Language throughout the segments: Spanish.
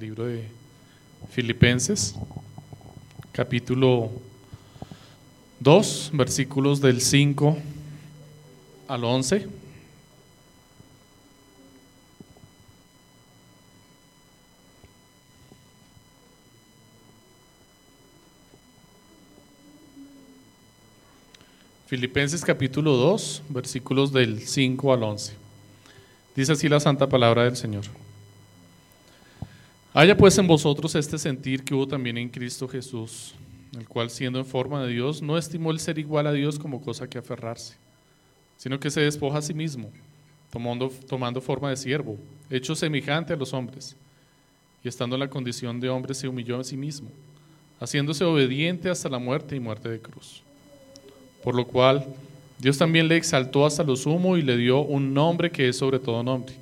libro de Filipenses, capítulo 2, versículos del 5 al 11. Filipenses capítulo 2, versículos del 5 al 11. Dice así la santa palabra del Señor. Haya pues en vosotros este sentir que hubo también en Cristo Jesús, el cual siendo en forma de Dios, no estimó el ser igual a Dios como cosa que aferrarse, sino que se despoja a sí mismo, tomando, tomando forma de siervo, hecho semejante a los hombres, y estando en la condición de hombre se humilló a sí mismo, haciéndose obediente hasta la muerte y muerte de cruz. Por lo cual Dios también le exaltó hasta lo sumo y le dio un nombre que es sobre todo nombre,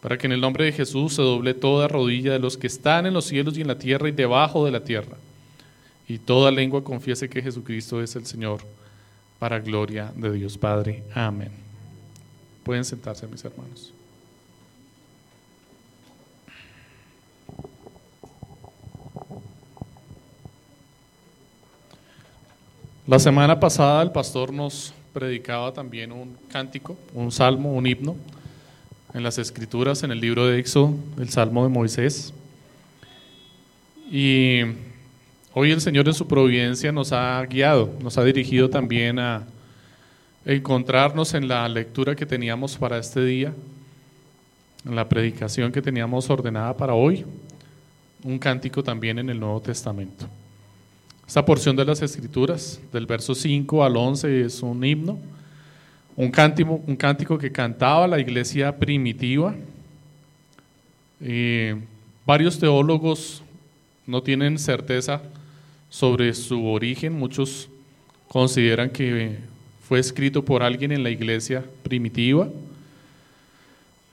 para que en el nombre de Jesús se doble toda rodilla de los que están en los cielos y en la tierra y debajo de la tierra, y toda lengua confiese que Jesucristo es el Señor, para gloria de Dios Padre. Amén. Pueden sentarse, mis hermanos. La semana pasada el pastor nos predicaba también un cántico, un salmo, un himno en las escrituras, en el libro de Éxodo, el salmo de Moisés. Y hoy el Señor en su providencia nos ha guiado, nos ha dirigido también a encontrarnos en la lectura que teníamos para este día, en la predicación que teníamos ordenada para hoy, un cántico también en el Nuevo Testamento. Esta porción de las Escrituras, del verso 5 al 11, es un himno, un cántico, un cántico que cantaba la iglesia primitiva. varios teólogos no tienen certeza sobre su origen, muchos consideran que fue escrito por alguien en la iglesia primitiva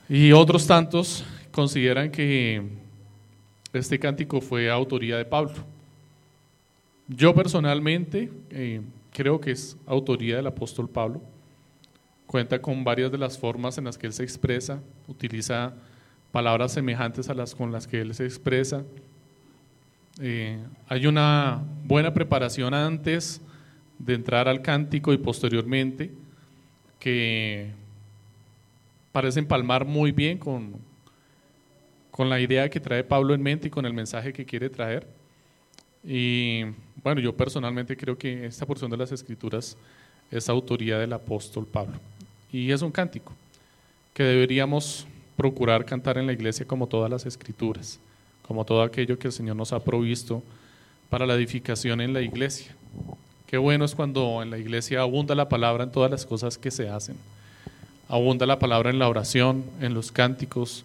y otros tantos consideran que este cántico fue autoría de Pablo. Yo personalmente eh, creo que es autoría del apóstol Pablo. Cuenta con varias de las formas en las que él se expresa, utiliza palabras semejantes a las con las que él se expresa. Eh, hay una buena preparación antes de entrar al cántico y posteriormente que parece empalmar muy bien con, con la idea que trae Pablo en mente y con el mensaje que quiere traer. Y bueno, yo personalmente creo que esta porción de las escrituras es autoría del apóstol Pablo. Y es un cántico que deberíamos procurar cantar en la iglesia como todas las escrituras, como todo aquello que el Señor nos ha provisto para la edificación en la iglesia. Qué bueno es cuando en la iglesia abunda la palabra en todas las cosas que se hacen. Abunda la palabra en la oración, en los cánticos,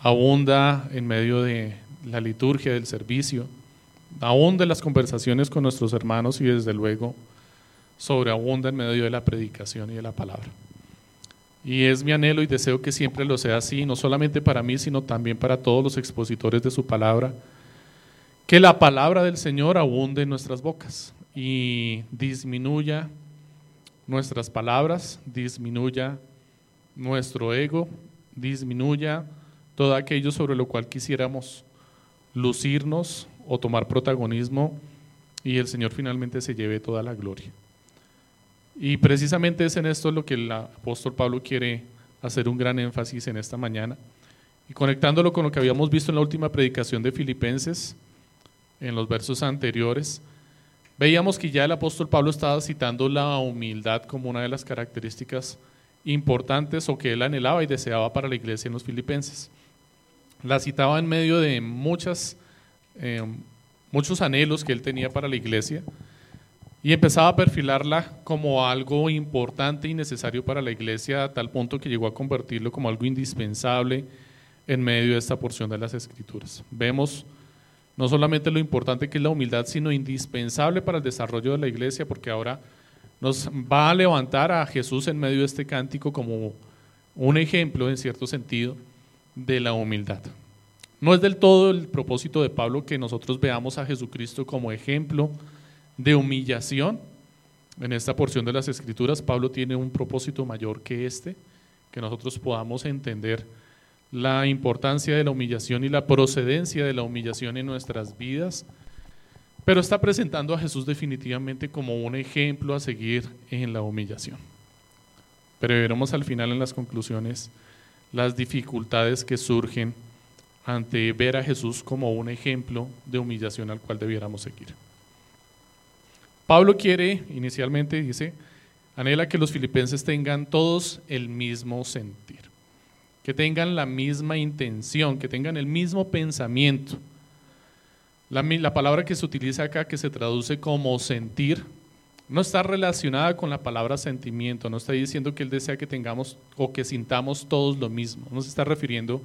abunda en medio de la liturgia del servicio aún de las conversaciones con nuestros hermanos y desde luego sobreabunda en medio de la predicación y de la palabra. Y es mi anhelo y deseo que siempre lo sea así, no solamente para mí, sino también para todos los expositores de su palabra, que la palabra del Señor abunde en nuestras bocas y disminuya nuestras palabras, disminuya nuestro ego, disminuya todo aquello sobre lo cual quisiéramos lucirnos o tomar protagonismo y el Señor finalmente se lleve toda la gloria. Y precisamente es en esto lo que el apóstol Pablo quiere hacer un gran énfasis en esta mañana. Y conectándolo con lo que habíamos visto en la última predicación de Filipenses, en los versos anteriores, veíamos que ya el apóstol Pablo estaba citando la humildad como una de las características importantes o que él anhelaba y deseaba para la iglesia en los filipenses. La citaba en medio de muchas eh, muchos anhelos que él tenía para la iglesia y empezaba a perfilarla como algo importante y necesario para la iglesia a tal punto que llegó a convertirlo como algo indispensable en medio de esta porción de las escrituras. Vemos no solamente lo importante que es la humildad, sino indispensable para el desarrollo de la iglesia, porque ahora nos va a levantar a Jesús en medio de este cántico como un ejemplo, en cierto sentido, de la humildad. No es del todo el propósito de Pablo que nosotros veamos a Jesucristo como ejemplo de humillación. En esta porción de las Escrituras, Pablo tiene un propósito mayor que este, que nosotros podamos entender la importancia de la humillación y la procedencia de la humillación en nuestras vidas, pero está presentando a Jesús definitivamente como un ejemplo a seguir en la humillación. Pero veremos al final en las conclusiones las dificultades que surgen ante ver a Jesús como un ejemplo de humillación al cual debiéramos seguir. Pablo quiere, inicialmente dice, anhela que los filipenses tengan todos el mismo sentir, que tengan la misma intención, que tengan el mismo pensamiento. La, la palabra que se utiliza acá, que se traduce como sentir, no está relacionada con la palabra sentimiento, no está diciendo que Él desea que tengamos o que sintamos todos lo mismo, no se está refiriendo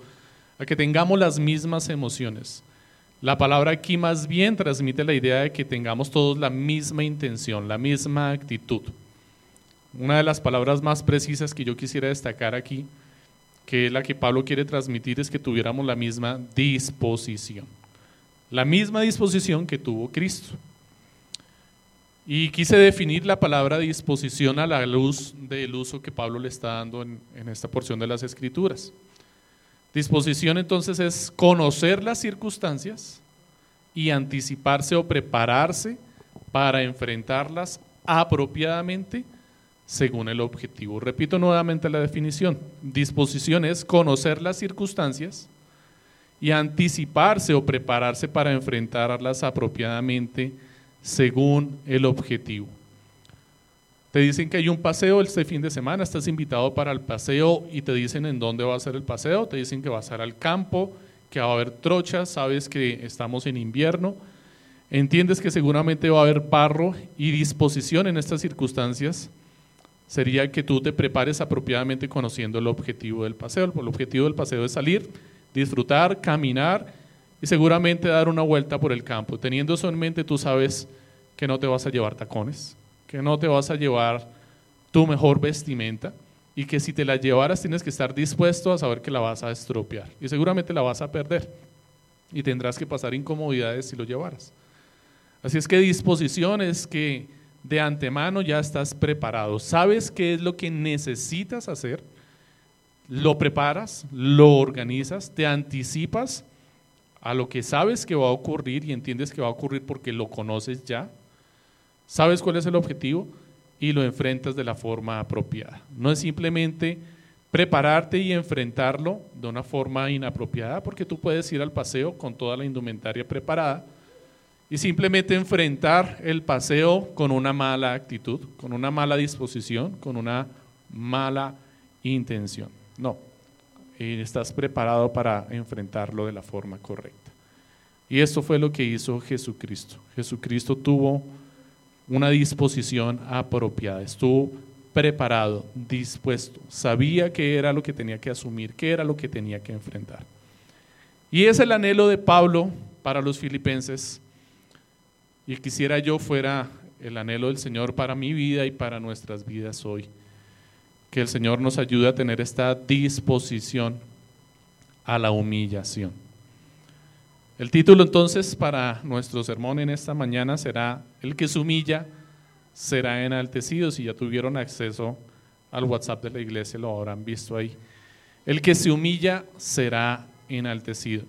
a que tengamos las mismas emociones. La palabra aquí más bien transmite la idea de que tengamos todos la misma intención, la misma actitud. Una de las palabras más precisas que yo quisiera destacar aquí, que es la que Pablo quiere transmitir, es que tuviéramos la misma disposición. La misma disposición que tuvo Cristo. Y quise definir la palabra disposición a la luz del uso que Pablo le está dando en, esta porción de las Escrituras. Disposición entonces es conocer las circunstancias y anticiparse o prepararse para enfrentarlas apropiadamente según el objetivo. Repito nuevamente la definición. Disposición es conocer las circunstancias y anticiparse o prepararse para enfrentarlas apropiadamente según el objetivo. Te dicen que hay un paseo este fin de semana, estás invitado para el paseo y te dicen en dónde va a ser el paseo, te dicen que va a ser al campo, que va a haber trochas, sabes que estamos en invierno, entiendes que seguramente va a haber parro y disposición en estas circunstancias sería que tú te prepares apropiadamente conociendo el objetivo del paseo. El objetivo del paseo es salir, disfrutar, caminar y seguramente dar una vuelta por el campo. Teniendo eso en mente, tú sabes que no te vas a llevar tacones, que no te vas a llevar tu mejor vestimenta y que si te la llevaras tienes que estar dispuesto a saber que la vas a estropear y seguramente la vas a perder y tendrás que pasar incomodidades si lo llevaras. Así es que disposición es que de antemano ya estás preparado, sabes qué es lo que necesitas hacer, lo preparas, lo organizas, te anticipas a lo que sabes que va a ocurrir y entiendes que va a ocurrir porque lo conoces ya, sabes cuál es el objetivo y lo enfrentas de la forma apropiada. No es simplemente prepararte y enfrentarlo de una forma inapropiada, porque tú puedes ir al paseo con toda la indumentaria preparada y simplemente enfrentar el paseo con una mala actitud, con una mala disposición, con una mala intención. No, estás preparado para enfrentarlo de la forma correcta. Y esto fue lo que hizo Jesucristo. Jesucristo tuvo una disposición apropiada, estuvo preparado, dispuesto, sabía qué era lo que tenía que asumir, qué era lo que tenía que enfrentar. Y es el anhelo de Pablo para los filipenses, y quisiera yo fuera el anhelo del Señor para mi vida y para nuestras vidas hoy que el Señor nos ayude a tener esta disposición a la humillación. El título entonces para nuestro sermón en esta mañana será El que se humilla será enaltecido. Si ya tuvieron acceso al WhatsApp de la iglesia lo habrán visto ahí. El que se humilla será enaltecido.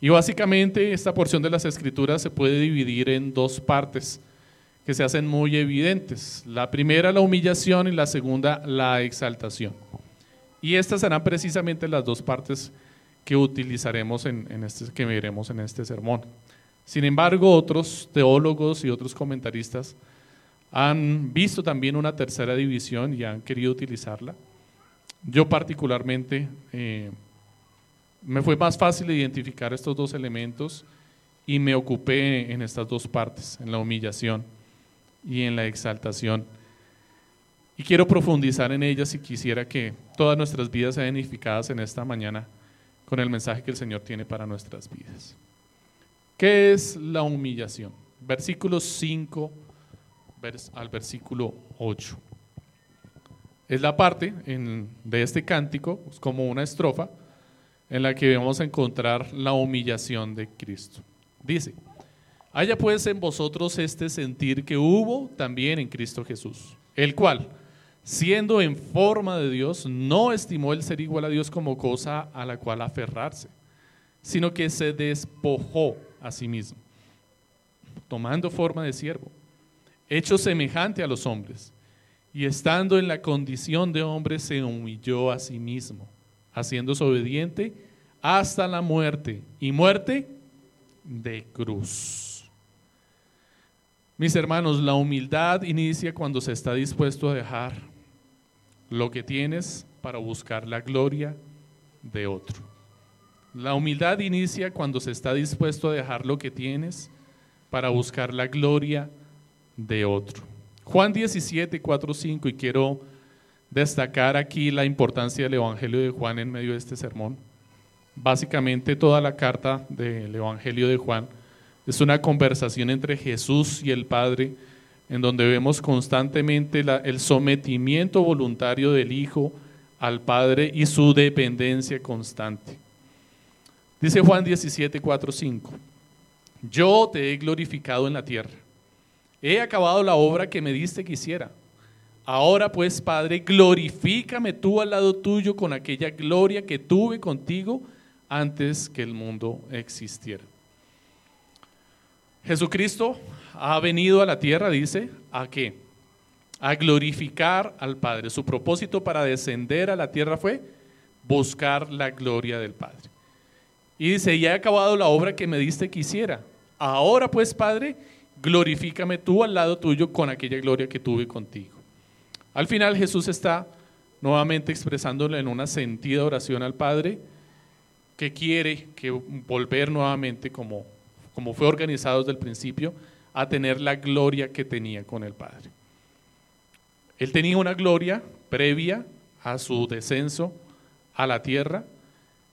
Y básicamente esta porción de las escrituras se puede dividir en dos partes que se hacen muy evidentes. La primera, la humillación y la segunda, la exaltación. Y estas serán precisamente las dos partes que utilizaremos en, este, que veremos en este sermón. Sin embargo, otros teólogos y otros comentaristas han visto también una tercera división y han querido utilizarla. Yo particularmente eh, me fue más fácil identificar estos dos elementos y me ocupé en estas dos partes, en la humillación y en la exaltación. Y quiero profundizar en ellas y quisiera que todas nuestras vidas sean edificadas en esta mañana con el mensaje que el Señor tiene para nuestras vidas. ¿Qué es la humillación? Versículo 5 al versículo 8. Es la parte de este cántico, como una estrofa, en la que vamos a encontrar la humillación de Cristo. Dice, Haya pues en vosotros este sentir que hubo también en Cristo Jesús, el cual, siendo en forma de Dios, no estimó el ser igual a Dios como cosa a la cual aferrarse, sino que se despojó a sí mismo, tomando forma de siervo, hecho semejante a los hombres, y estando en la condición de hombre se humilló a sí mismo, haciéndose obediente hasta la muerte, y muerte de cruz. Mis hermanos, la humildad inicia cuando se está dispuesto a dejar lo que tienes para buscar la gloria de otro. La humildad inicia cuando se está dispuesto a dejar lo que tienes para buscar la gloria de otro. Juan 17, 4, 5, y quiero destacar aquí la importancia del Evangelio de Juan en medio de este sermón. Básicamente toda la carta del Evangelio de Juan es una conversación entre Jesús y el Padre en donde vemos constantemente el sometimiento voluntario del Hijo al Padre y su dependencia constante. Dice Juan 17, 4, 5, yo te he glorificado en la tierra, he acabado la obra que me diste que hiciera. Ahora pues, Padre, glorifícame tú al lado tuyo con aquella gloria que tuve contigo antes que el mundo existiera. Jesucristo ha venido a la tierra, dice, ¿a qué? A glorificar al Padre. Su propósito para descender a la tierra fue buscar la gloria del Padre. Y dice, ya he acabado la obra que me diste que hiciera. Ahora pues, Padre, glorifícame tú al lado tuyo con aquella gloria que tuve contigo. Al final Jesús está nuevamente expresándole en una sentida oración al Padre que quiere que volver nuevamente como, como fue organizado desde el principio, a tener la gloria que tenía con el Padre. Él tenía una gloria previa a su descenso a la tierra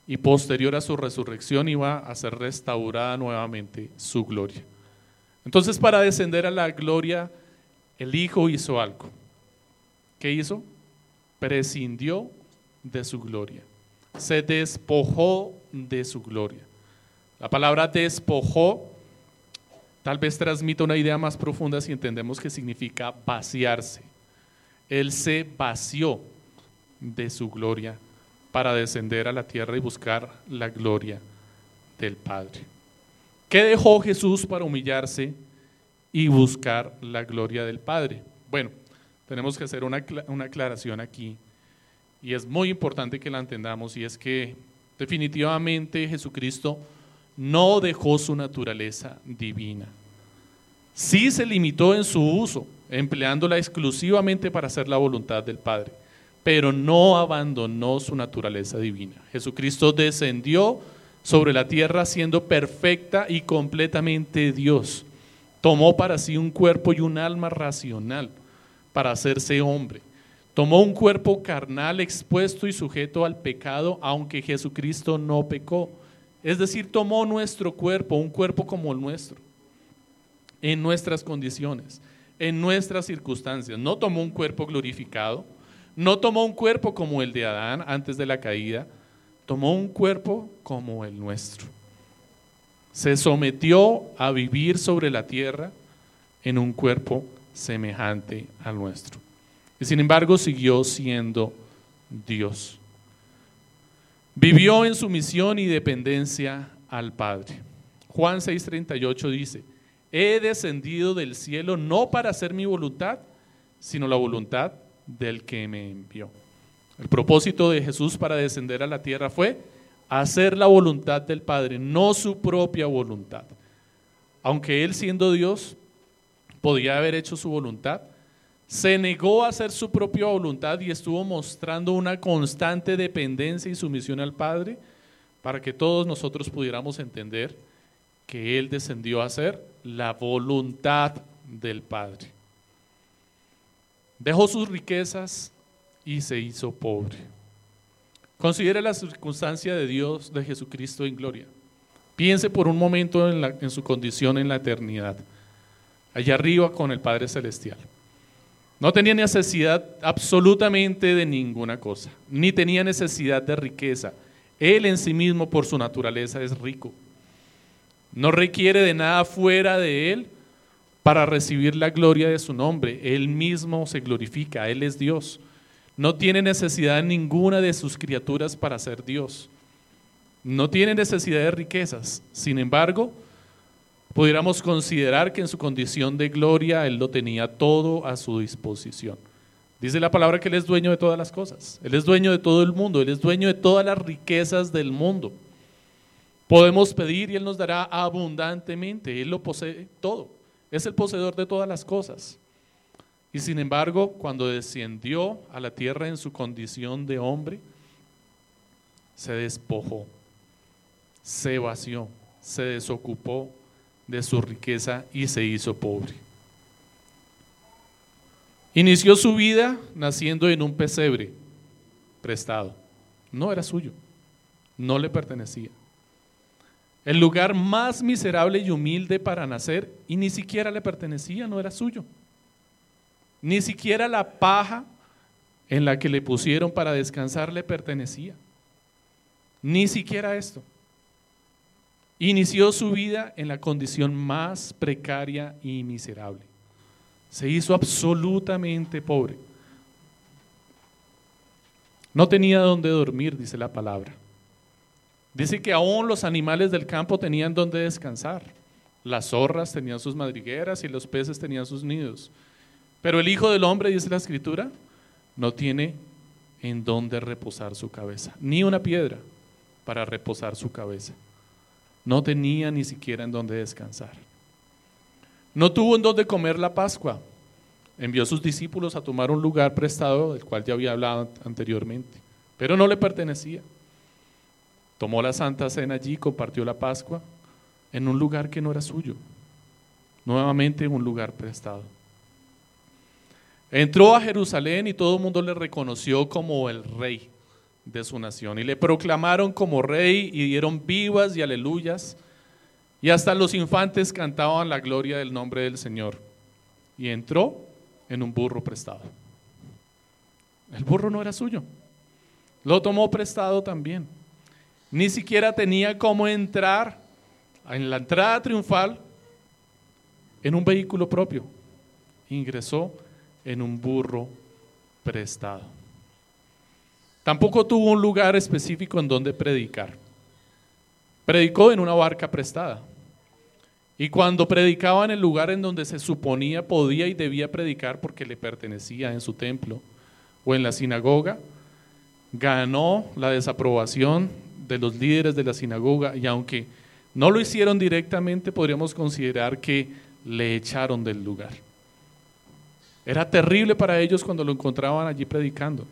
y posterior a su resurrección iba a ser restaurada nuevamente su gloria. Entonces para descender a la gloria, el Hijo hizo algo. ¿Qué hizo? Prescindió de su gloria. Se despojó de su gloria. La palabra despojó Tal vez transmita una idea más profunda si entendemos que significa vaciarse. Él se vació de su gloria para descender a la tierra y buscar la gloria del Padre. ¿Qué dejó Jesús para humillarse y buscar la gloria del Padre? Bueno, tenemos que hacer una, una aclaración aquí y es muy importante que la entendamos y es que definitivamente Jesucristo no dejó su naturaleza divina. Sí se limitó en su uso, empleándola exclusivamente para hacer la voluntad del Padre, pero no abandonó su naturaleza divina. Jesucristo descendió sobre la tierra siendo perfecta y completamente Dios. Tomó para sí un cuerpo y un alma racional para hacerse hombre. Tomó un cuerpo carnal expuesto y sujeto al pecado, aunque Jesucristo no pecó. Es decir, tomó nuestro cuerpo, un cuerpo como el nuestro, en nuestras condiciones, en nuestras circunstancias. No tomó un cuerpo glorificado, no tomó un cuerpo como el de Adán antes de la caída, tomó un cuerpo como el nuestro. Se sometió a vivir sobre la tierra en un cuerpo semejante al nuestro. Y sin embargo siguió siendo Dios. Vivió en sumisión y dependencia al Padre. Juan 6:38 dice, he descendido del cielo no para hacer mi voluntad, sino la voluntad del que me envió. El propósito de Jesús para descender a la tierra fue hacer la voluntad del Padre, no su propia voluntad. Aunque Él siendo Dios podía haber hecho su voluntad, se negó a hacer su propia voluntad y estuvo mostrando una constante dependencia y sumisión al Padre para que todos nosotros pudiéramos entender que Él descendió a hacer la voluntad del Padre. Dejó sus riquezas y se hizo pobre. Considere la circunstancia de Dios, de Jesucristo en gloria. Piense por un momento en, en su condición en la eternidad, allá arriba con el Padre Celestial. No tenía necesidad absolutamente de ninguna cosa, ni tenía necesidad de riqueza. Él en sí mismo por su naturaleza es rico. No requiere de nada fuera de Él para recibir la gloria de su nombre. Él mismo se glorifica, Él es Dios. No tiene necesidad ninguna de sus criaturas para ser Dios. No tiene necesidad de riquezas. Sin embargo, pudiéramos considerar que en su condición de gloria Él lo tenía todo a su disposición. Dice la palabra que Él es dueño de todas las cosas. Él es dueño de todo el mundo. Él es dueño de todas las riquezas del mundo. Podemos pedir y Él nos dará abundantemente. Él lo posee todo. Es el poseedor de todas las cosas. Y sin embargo, cuando descendió a la tierra en su condición de hombre, se despojó, se vació, se desocupó de su riqueza y se hizo pobre. Inició su vida naciendo en un pesebre prestado. No era suyo, no le pertenecía. El lugar más miserable y humilde para nacer y ni siquiera le pertenecía, no era suyo. Ni siquiera la paja en la que le pusieron para descansar le pertenecía. Ni siquiera esto. Inició su vida en la condición más precaria y miserable. Se hizo absolutamente pobre. No tenía donde dormir, dice la palabra. Dice que aún los animales del campo tenían donde descansar. Las zorras tenían sus madrigueras y los peces tenían sus nidos. Pero el Hijo del Hombre, dice la Escritura, no tiene en dónde reposar su cabeza, ni una piedra para reposar su cabeza. No tenía ni siquiera en dónde descansar. No tuvo en dónde comer la Pascua. Envió a sus discípulos a tomar un lugar prestado del cual ya había hablado anteriormente, pero no le pertenecía. Tomó la Santa Cena allí, compartió la Pascua en un lugar que no era suyo, nuevamente en un lugar prestado. Entró a Jerusalén y todo el mundo le reconoció como el rey de su nación y le proclamaron como rey y dieron vivas y aleluyas y hasta los infantes cantaban la gloria del nombre del Señor. Y entró en un burro prestado. El burro no era suyo. Lo tomó prestado también. Ni siquiera tenía cómo entrar en la entrada triunfal en un vehículo propio. Ingresó en un burro prestado. Tampoco tuvo un lugar específico en donde predicar. Predicó en una barca prestada. Y cuando predicaba en el lugar en donde se suponía podía y debía predicar porque le pertenecía en su templo o en la sinagoga, ganó la desaprobación de los líderes de la sinagoga y aunque no lo hicieron directamente, podríamos considerar que le echaron del lugar. Era terrible para ellos cuando lo encontraban allí predicando.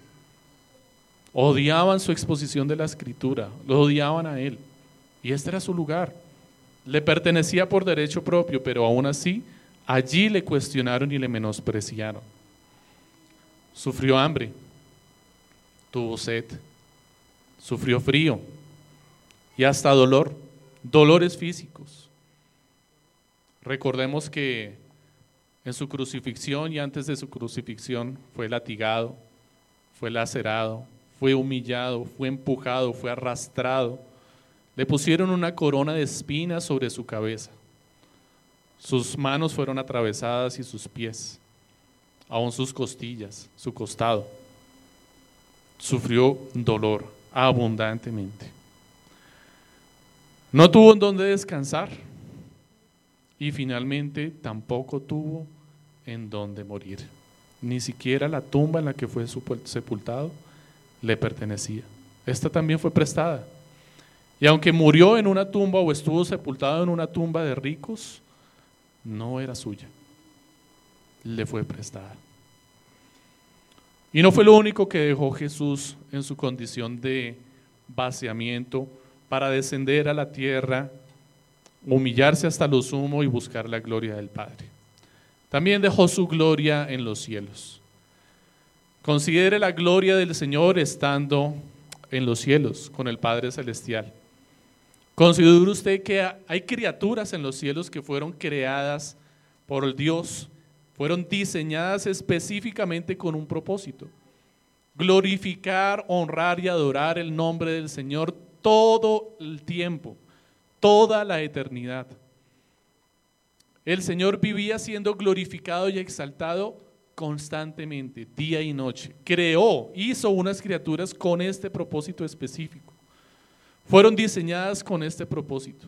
Odiaban su exposición de la escritura, lo odiaban a él. Y este era su lugar. Le pertenecía por derecho propio, pero aún así allí le cuestionaron y le menospreciaron. Sufrió hambre, tuvo sed, sufrió frío y hasta dolor, dolores físicos. Recordemos que en su crucifixión y antes de su crucifixión fue latigado, fue lacerado, fue humillado, fue empujado, fue arrastrado. Le pusieron una corona de espinas sobre su cabeza. Sus manos fueron atravesadas y sus pies, aún sus costillas, su costado. Sufrió dolor abundantemente. No tuvo en dónde descansar y finalmente tampoco tuvo en dónde morir. Ni siquiera la tumba en la que fue sepultado le pertenecía. Esta también fue prestada. Y aunque murió en una tumba o estuvo sepultado en una tumba de ricos, no era suya. Le fue prestada. Y no fue lo único que dejó Jesús en su condición de vaciamiento para descender a la tierra humillarse hasta lo sumo y buscar la gloria del Padre. También dejó su gloria en los cielos. Considere la gloria del Señor estando en los cielos con el Padre Celestial. Considere usted que hay criaturas en los cielos que fueron creadas por Dios, fueron diseñadas específicamente con un propósito. Glorificar, honrar y adorar el nombre del Señor todo el tiempo toda la eternidad. el Señor vivía siendo glorificado y exaltado constantemente, día y noche. Creó, hizo unas criaturas con este propósito específico. Fueron diseñadas con este propósito.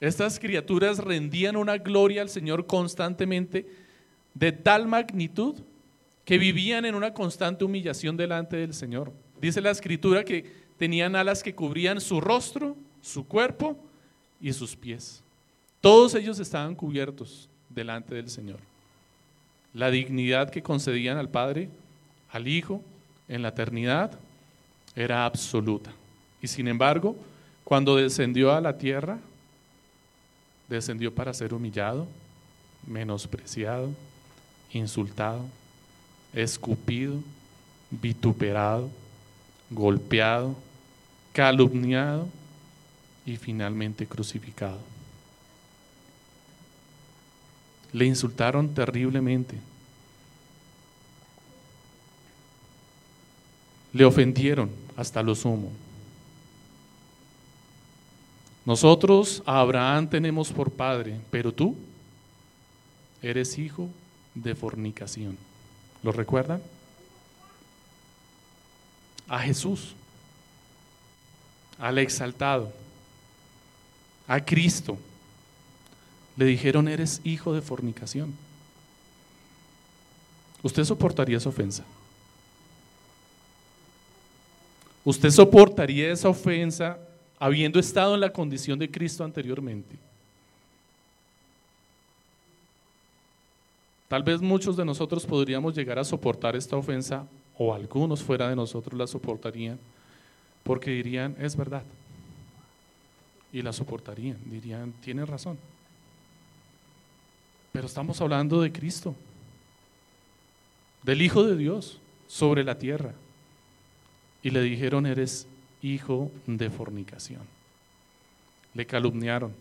Estas criaturas rendían una gloria al Señor constantemente de tal magnitud que vivían en una constante humillación delante del Señor. Dice la escritura que tenían alas que cubrían su rostro, su cuerpo y sus pies. Todos ellos estaban cubiertos delante del Señor. La dignidad que concedían al Padre, al Hijo, en la eternidad, era absoluta. Y sin embargo, cuando descendió a la tierra, descendió para ser humillado, menospreciado, insultado, escupido, vituperado, golpeado, calumniado y finalmente crucificado. Le insultaron terriblemente. Le ofendieron hasta lo sumo. Nosotros a Abraham tenemos por padre, pero tú eres hijo de fornicación. ¿Lo recuerdan? A Jesús, al exaltado, a Cristo, le dijeron, eres hijo de fornicación. ¿Usted soportaría esa ofensa? ¿Usted soportaría esa ofensa habiendo estado en la condición de Cristo anteriormente? Tal vez muchos de nosotros podríamos llegar a soportar esta ofensa, o algunos fuera de nosotros la soportarían, porque dirían, es verdad. Y la soportarían, dirían, tiene razón. Pero estamos hablando de Cristo, del Hijo de Dios sobre la tierra. Y le dijeron, eres hijo de fornicación. Le calumniaron,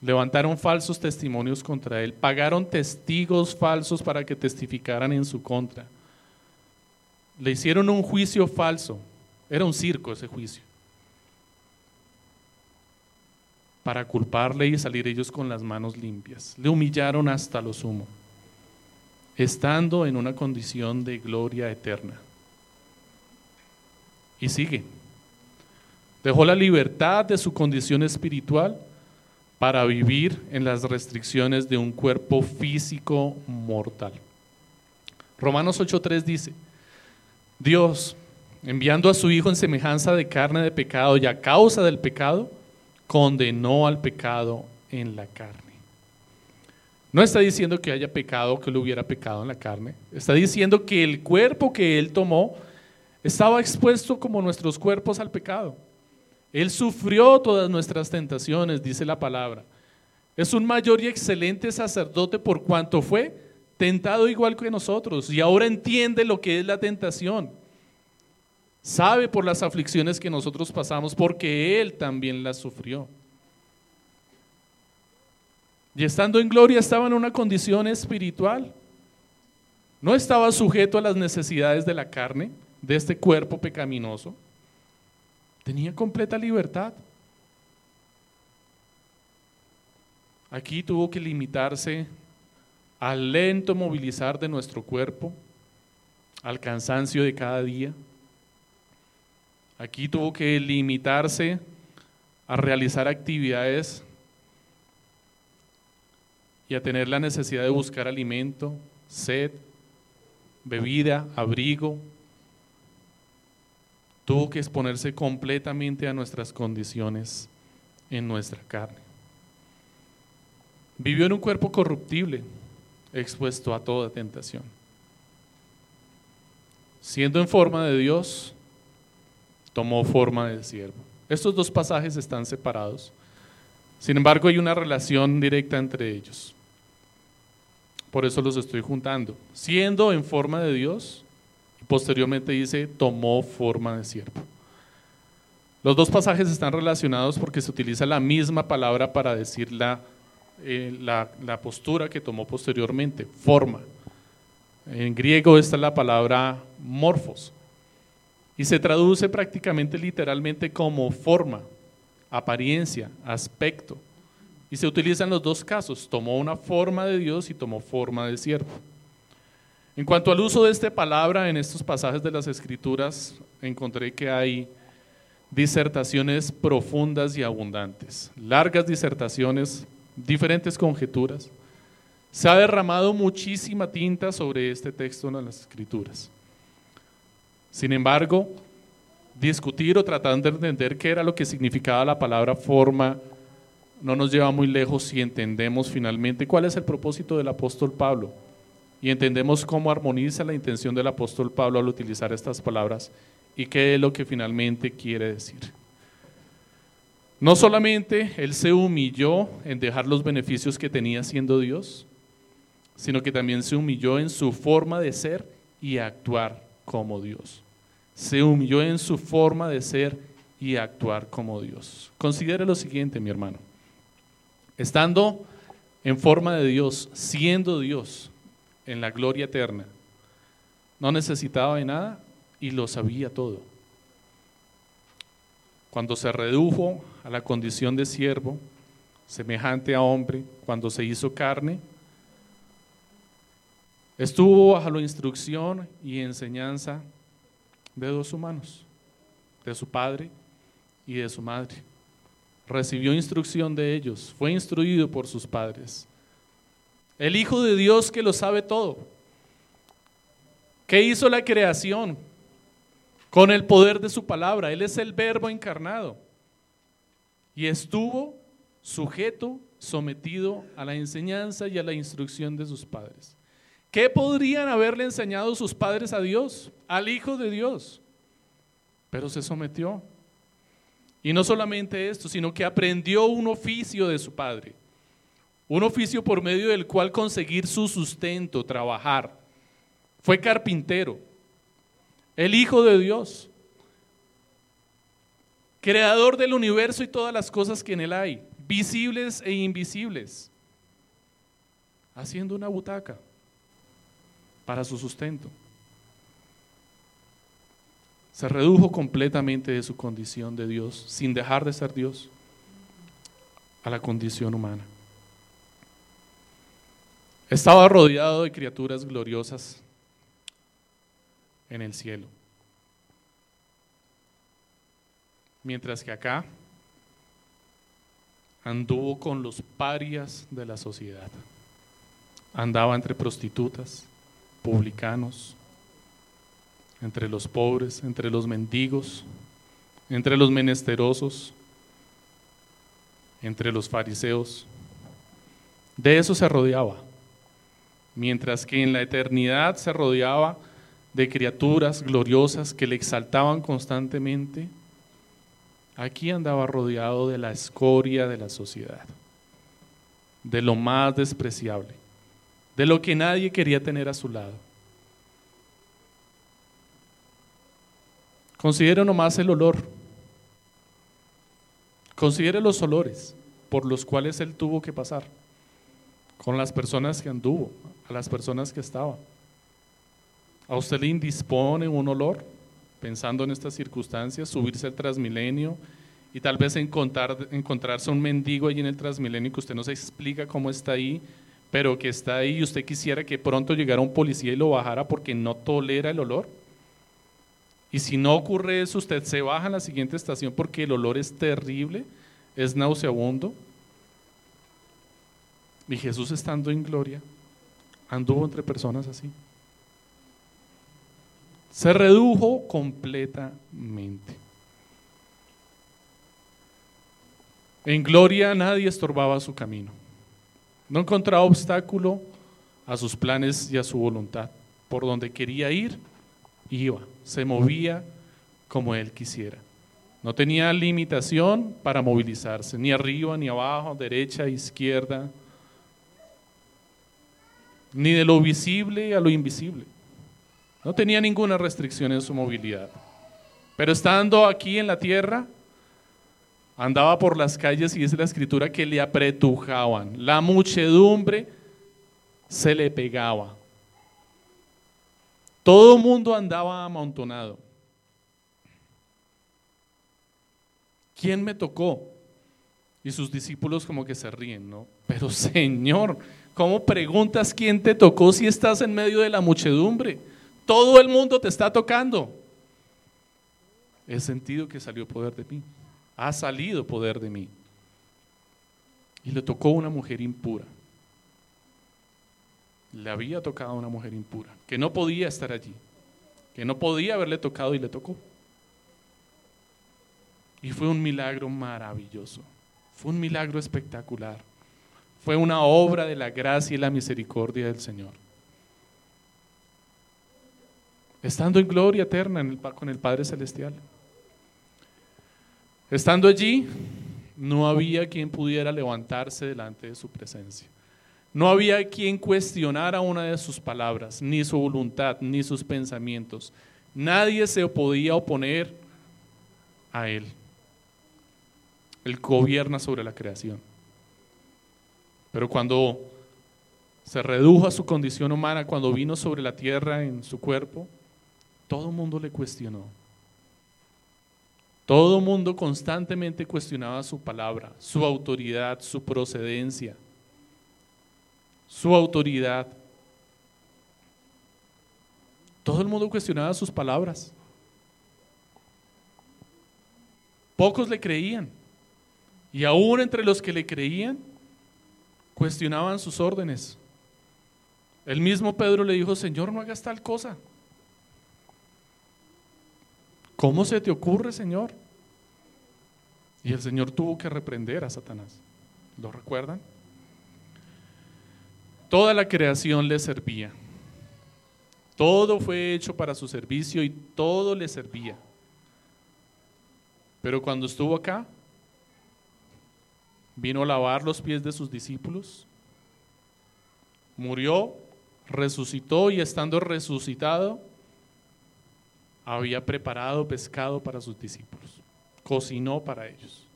levantaron falsos testimonios contra él, pagaron testigos falsos para que testificaran en su contra. Le hicieron un juicio falso, era un circo ese juicio, para culparle y salir ellos con las manos limpias. Le humillaron hasta lo sumo, estando en una condición de gloria eterna. Y sigue. Dejó la libertad de su condición espiritual para vivir en las restricciones de un cuerpo físico mortal. Romanos 8.3 dice, Dios, enviando a su Hijo en semejanza de carne de pecado y a causa del pecado, condenó al pecado en la carne. No está diciendo que haya pecado, que él hubiera pecado en la carne. Está diciendo que el cuerpo que él tomó estaba expuesto como nuestros cuerpos al pecado. Él sufrió todas nuestras tentaciones, dice la palabra. Es un mayor y excelente sacerdote por cuanto fue tentado igual que nosotros y ahora entiende lo que es la tentación. Sabe por las aflicciones que nosotros pasamos porque Él también las sufrió. Y estando en gloria estaba en una condición espiritual. No estaba sujeto a las necesidades de la carne, de este cuerpo pecaminoso. Tenía completa libertad. Aquí tuvo que limitarse al lento movilizar de nuestro cuerpo, al cansancio de cada día. Aquí tuvo que limitarse a realizar actividades y a tener la necesidad de buscar alimento, sed, bebida, abrigo, tuvo que exponerse completamente a nuestras condiciones en nuestra carne. Vivió en un cuerpo corruptible, expuesto a toda tentación. Siendo en forma de Dios, tomó forma de siervo. Estos dos pasajes están separados. Sin embargo, hay una relación directa entre ellos. Por eso los estoy juntando. Siendo en forma de Dios, Posteriormente dice, tomó forma de siervo. Los dos pasajes están relacionados porque se utiliza la misma palabra para decir eh, la, la, postura que tomó posteriormente, forma. En griego esta es la palabra morfos y se traduce prácticamente literalmente como forma, apariencia, aspecto, Y se utilizan los dos casos, tomó una forma de Dios y tomó forma de siervo. En cuanto al uso de esta palabra en estos pasajes de las Escrituras, encontré que hay disertaciones profundas y abundantes, largas disertaciones, diferentes conjeturas. Se ha derramado muchísima tinta sobre este texto en las Escrituras. Sin embargo, discutir o tratar de entender qué era lo que significaba la palabra forma no nos lleva muy lejos si entendemos finalmente cuál es el propósito del apóstol Pablo y entendemos cómo armoniza la intención del apóstol Pablo al utilizar estas palabras y qué es lo que finalmente quiere decir. No solamente él se humilló en dejar los beneficios que tenía siendo Dios, sino que también se humilló en su forma de ser y actuar como Dios. Se humilló en su forma de ser y actuar como Dios. Considere lo siguiente, mi hermano. Estando en forma de Dios, siendo Dios en la gloria eterna, no necesitaba de nada y lo sabía todo. Cuando se redujo a la condición de siervo, semejante a hombre, cuando se hizo carne, estuvo bajo la instrucción y enseñanza de dos humanos, de su padre y de su madre. Recibió instrucción de ellos, fue instruido por sus padres. El Hijo de Dios que lo sabe todo. ¿Qué hizo la creación? con el poder de su palabra. Él es el verbo encarnado. Y estuvo sujeto, sometido a la enseñanza y a la instrucción de sus padres. ¿Qué podrían haberle enseñado sus padres a Dios, al Hijo de Dios? Pero se sometió. Y no solamente esto, sino que aprendió un oficio de su padre. Un oficio por medio del cual conseguir su sustento, trabajar. Fue carpintero el Hijo de Dios, creador del universo y todas las cosas que en él hay, visibles e invisibles, haciendo una butaca para su sustento. Se redujo completamente de su condición de Dios, sin dejar de ser Dios, a la condición humana. Estaba rodeado de criaturas gloriosas en el cielo. Mientras que acá anduvo con los parias de la sociedad. Andaba entre prostitutas, publicanos, entre los pobres, entre los mendigos, entre los menesterosos, entre los fariseos. De eso se rodeaba. Mientras que en la eternidad se rodeaba de criaturas gloriosas que le exaltaban constantemente, aquí andaba rodeado de la escoria de la sociedad, de lo más despreciable, de lo que nadie quería tener a su lado. Considere nomás el olor. Considere los olores por los cuales él tuvo que pasar, con las personas que anduvo, a las personas que estaban. ¿A usted le indispone un olor, pensando en estas circunstancias, subirse al Transmilenio y tal vez encontrar, encontrarse un mendigo allí en el Transmilenio que usted no se explica cómo está ahí, pero que está ahí y usted quisiera que pronto llegara un policía y lo bajara porque no tolera el olor? Y si no ocurre eso, usted se baja en la siguiente estación porque el olor es terrible, es nauseabundo. Y Jesús estando en gloria, anduvo entre personas así. Se redujo completamente. En gloria nadie estorbaba su camino. No encontraba obstáculo a sus planes y a su voluntad. Por donde quería ir, iba. Se movía como él quisiera. No tenía limitación para movilizarse, ni arriba, ni abajo, derecha, izquierda, ni de lo visible a lo invisible. No tenía ninguna restricción en su movilidad. Pero estando aquí en la tierra, andaba por las calles y dice la escritura que le apretujaban. La muchedumbre se le pegaba. Todo el mundo andaba amontonado. ¿Quién me tocó? Y sus discípulos como que se ríen, ¿no? Pero Señor, ¿cómo preguntas quién te tocó si estás en medio de la muchedumbre? Todo el mundo te está tocando. He sentido que salió poder de mí. Ha salido poder de mí. Y le tocó una mujer impura. Le había tocado una mujer impura, que no podía estar allí, que no podía haberle tocado y le tocó. Y fue un milagro maravilloso. Fue un milagro espectacular. Fue una obra de la gracia y la misericordia del Señor. Estando en gloria eterna con el Padre Celestial. Estando allí, no había quien pudiera levantarse delante de su presencia. No había quien cuestionara una de sus palabras, ni su voluntad, ni sus pensamientos. Nadie se podía oponer a él. Él gobierna sobre la creación. Pero cuando se redujo a su condición humana, cuando vino sobre la tierra en su cuerpo, todo el mundo le cuestionó. Todo mundo constantemente cuestionaba su palabra, su autoridad, su procedencia, su autoridad. Todo el mundo cuestionaba sus palabras. Pocos le creían. Y aún entre los que le creían, cuestionaban sus órdenes. El mismo Pedro le dijo, Señor, no hagas tal cosa. ¿Cómo se te ocurre, Señor? Y el Señor tuvo que reprender a Satanás. ¿Lo recuerdan? Toda la creación le servía. Todo fue hecho para su servicio y todo le servía. Pero cuando estuvo acá, vino a lavar los pies de sus discípulos, murió, resucitó y estando resucitado, había preparado pescado para sus discípulos, cocinó para ellos.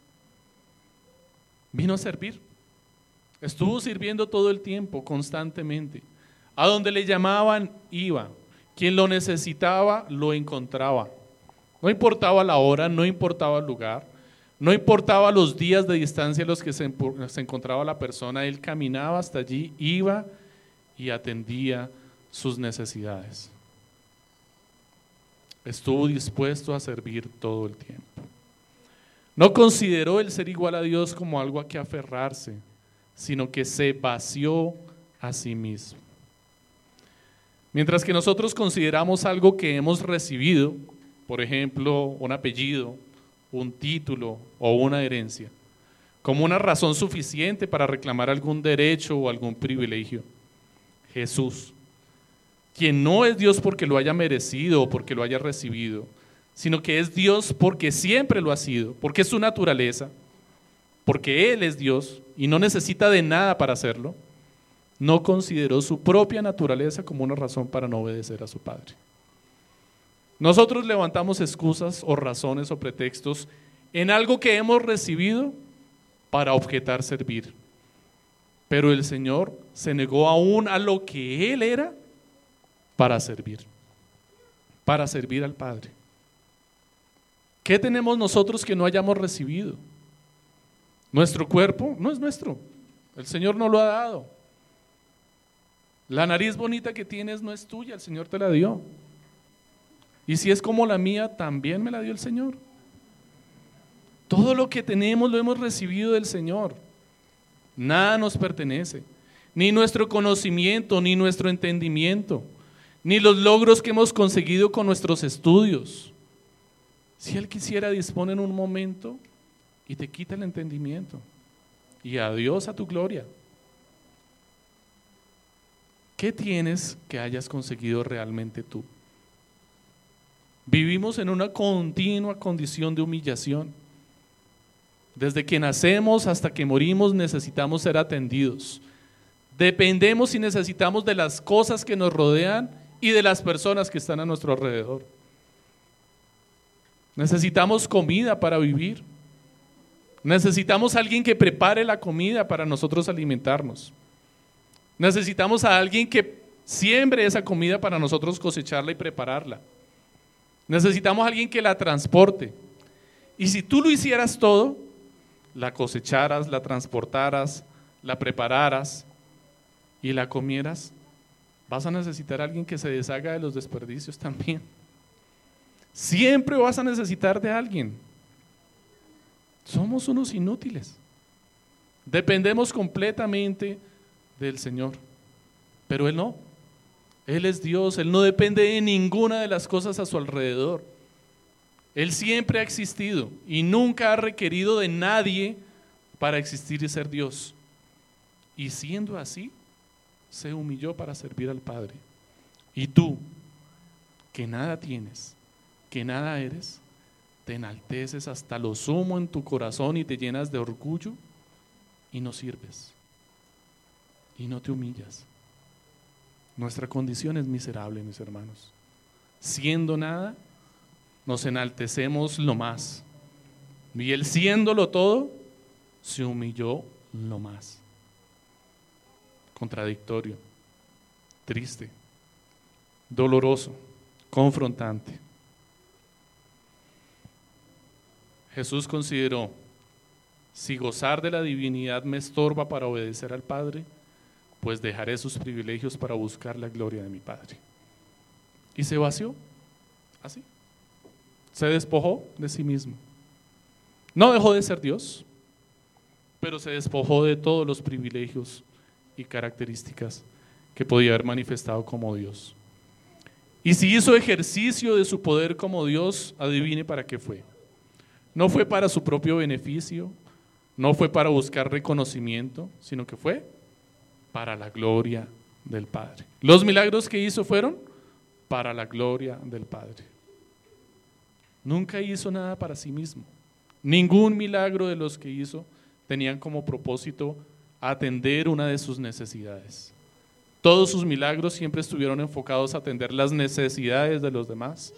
Vino a servir, estuvo sirviendo todo el tiempo, constantemente. A donde le llamaban, iba. Quien lo necesitaba, lo encontraba. No importaba la hora, no importaba el lugar. No importaba los días de distancia en los que se, encontraba la persona, él caminaba hasta allí, iba y atendía sus necesidades. Estuvo dispuesto a servir todo el tiempo. No consideró el ser igual a Dios como algo a que aferrarse, sino que se vació a sí mismo. Mientras que nosotros consideramos algo que hemos recibido, por ejemplo, un apellido, un título o una herencia como una razón suficiente para reclamar algún derecho o algún privilegio. Jesús, quien no es Dios porque lo haya merecido o porque lo haya recibido, sino que es Dios porque siempre lo ha sido, porque es su naturaleza, porque Él es Dios y no necesita de nada para hacerlo, no consideró su propia naturaleza como una razón para no obedecer a su Padre. Nosotros levantamos excusas o razones o pretextos en algo que hemos recibido para objetar servir. Pero el Señor se negó aún a lo que Él era para servir, para servir al Padre. ¿Qué tenemos nosotros que no hayamos recibido? Nuestro cuerpo no es nuestro, el Señor no lo ha dado. La nariz bonita que tienes no es tuya, el Señor te la dio. Y si es como la mía, también me la dio el Señor. Todo lo que tenemos lo hemos recibido del Señor. Nada nos pertenece. Ni nuestro conocimiento, ni nuestro entendimiento, ni los logros que hemos conseguido con nuestros estudios. Si Él quisiera, dispone en un momento y te quita el entendimiento. Y adiós a tu gloria. ¿Qué tienes que hayas conseguido realmente tú? Vivimos en una continua condición de humillación. Desde que nacemos hasta que morimos necesitamos ser atendidos. Dependemos y necesitamos de las cosas que nos rodean y de las personas que están a nuestro alrededor. Necesitamos comida para vivir. Necesitamos a alguien que prepare la comida para nosotros alimentarnos. Necesitamos a alguien que siembre esa comida para nosotros cosecharla y prepararla. Necesitamos a alguien que la transporte. Y si tú lo hicieras todo, la cosecharas, la transportaras, la prepararas y la comieras, vas a necesitar a alguien que se deshaga de los desperdicios también. Siempre vas a necesitar de alguien. Somos unos inútiles. Dependemos completamente del Señor. Pero Él no. Él es Dios. Él no depende de ninguna de las cosas a su alrededor. Él siempre ha existido y nunca ha requerido de nadie para existir y ser Dios. Y siendo así, se humilló para servir al Padre. Y tú, que nada tienes, que nada eres, te enalteces hasta lo sumo en tu corazón y te llenas de orgullo y no sirves. Y no te humillas. Nuestra condición es miserable, mis hermanos. Siendo nada, nos enaltecemos lo más. Y él siéndolo todo, se humilló lo más. Contradictorio, triste, doloroso, confrontante. Jesús consideró, si gozar de la divinidad me estorba para obedecer al Padre, pues dejaré sus privilegios para buscar la gloria de mi Padre. Y se vació, así. Se despojó de sí mismo. No dejó de ser Dios, pero se despojó de todos los privilegios y características que podía haber manifestado como Dios. Y si hizo ejercicio de su poder como Dios, adivine para qué fue. No fue para su propio beneficio, no fue para buscar reconocimiento, sino que fue para la gloria del Padre. Los milagros que hizo fueron para la gloria del Padre. Nunca hizo nada para sí mismo. Ningún milagro de los que hizo tenían como propósito atender una de sus necesidades. Todos sus milagros siempre estuvieron enfocados a atender las necesidades de los demás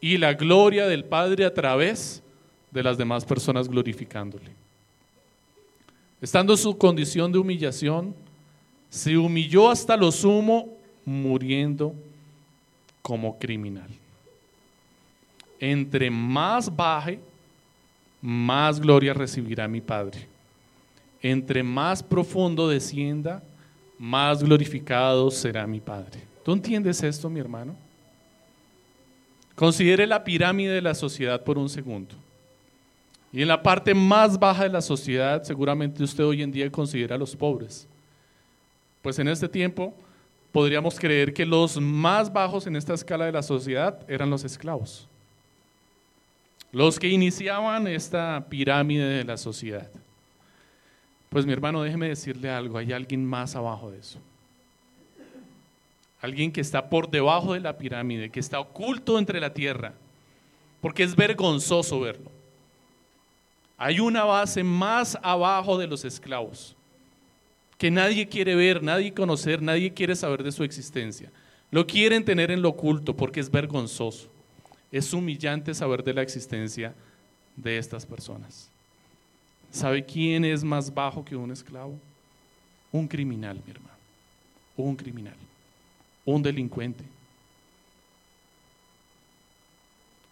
y la gloria del Padre a través de las demás personas glorificándole. Estando en su condición de humillación, se humilló hasta lo sumo, muriendo como criminal. Entre más baje, más gloria recibirá mi Padre. Entre más profundo descienda, más glorificado será mi Padre. ¿Tú entiendes esto, mi hermano? Considere la pirámide de la sociedad por un segundo. Y en la parte más baja de la sociedad, seguramente usted hoy en día considera a los pobres. Pues en este tiempo podríamos creer que los más bajos en esta escala de la sociedad eran los esclavos. Los que iniciaban esta pirámide de la sociedad. Pues mi hermano, déjeme decirle algo, hay alguien más abajo de eso. Alguien que está por debajo de la pirámide, que está oculto entre la tierra, porque es vergonzoso verlo. Hay una base más abajo de los esclavos, que nadie quiere ver, nadie conocer, nadie quiere saber de su existencia. Lo quieren tener en lo oculto porque es vergonzoso. Es humillante saber de la existencia de estas personas. ¿Sabe quién es más bajo que un esclavo? Un criminal, mi hermano. Un criminal. Un delincuente.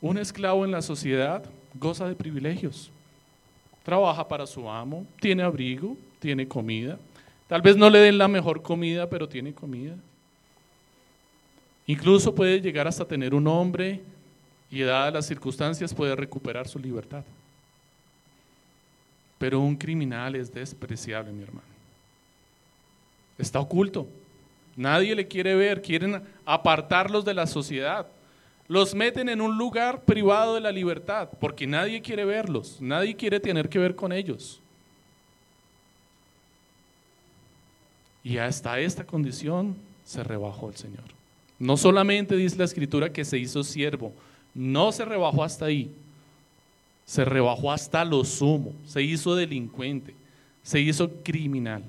Un esclavo en la sociedad goza de privilegios trabaja para su amo, tiene abrigo, tiene comida. Tal vez no le den la mejor comida, pero tiene comida. Incluso puede llegar hasta tener un hombre y dadas las circunstancias puede recuperar su libertad. Pero un criminal es despreciable, mi hermano. Está oculto. Nadie le quiere ver, quieren apartarlos de la sociedad los meten en un lugar privado de la libertad, porque nadie quiere verlos, nadie quiere tener que ver con ellos. Y hasta esta condición se rebajó el Señor. No solamente dice la escritura que se hizo siervo, no se rebajó hasta ahí, se rebajó hasta lo sumo, se hizo delincuente, se hizo criminal,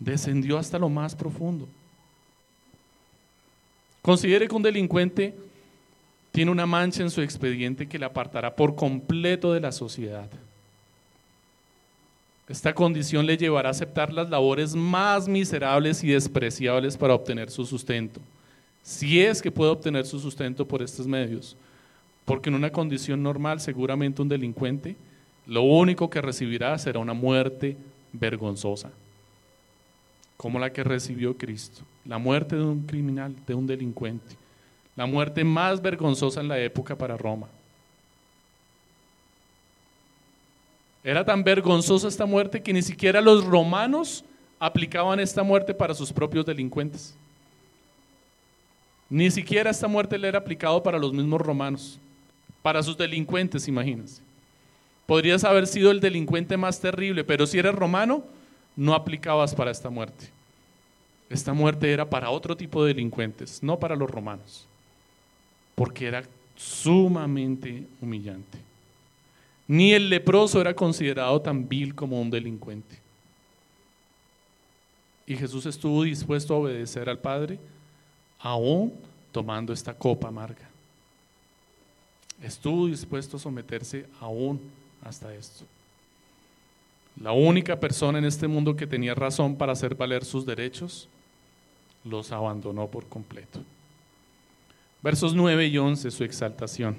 descendió hasta lo más profundo. Considere que un delincuente tiene una mancha en su expediente que le apartará por completo de la sociedad. Esta condición le llevará a aceptar las labores más miserables y despreciables para obtener su sustento, si es que puede obtener su sustento por estos medios, Porque en una condición normal, seguramente un delincuente, lo único que recibirá será una muerte vergonzosa, como la que recibió Cristo, la muerte de un criminal, de un delincuente, la muerte más vergonzosa en la época para Roma. Era tan vergonzosa esta muerte que ni siquiera los romanos aplicaban esta muerte para sus propios delincuentes. Ni siquiera esta muerte le era aplicado para los mismos romanos, para sus delincuentes, imagínense. Podrías haber sido el delincuente más terrible, pero si eres romano, no aplicabas para esta muerte. Esta muerte era para otro tipo de delincuentes, no para los romanos, porque era sumamente humillante. Ni el leproso era considerado tan vil como un delincuente. Y Jesús estuvo dispuesto a obedecer al Padre, aún tomando esta copa amarga. Estuvo dispuesto a someterse aún hasta esto. La única persona en este mundo que tenía razón para hacer valer sus derechos, los abandonó por completo. Versos 9 y 11, su exaltación.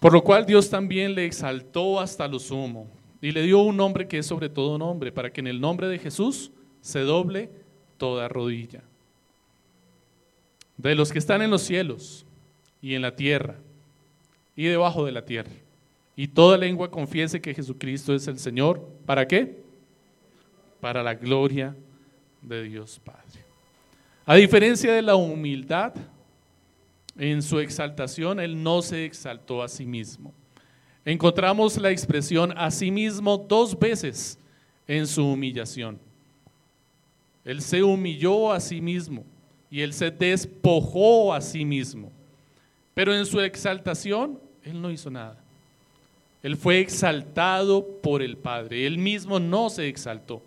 Por lo cual Dios también le exaltó hasta lo sumo y le dio un nombre que es sobre todo nombre, para que en el nombre de Jesús se doble toda rodilla. De los que están en los cielos y en la tierra y debajo de la tierra y toda lengua confiese que Jesucristo es el Señor. ¿Para qué? Para la gloria de Dios Padre. A diferencia de la humildad, en su exaltación Él no se exaltó a sí mismo. Encontramos la expresión a sí mismo dos veces en su humillación. Él se humilló a sí mismo y Él se despojó a sí mismo. Pero en su exaltación Él no hizo nada. Él fue exaltado por el Padre. Él mismo no se exaltó.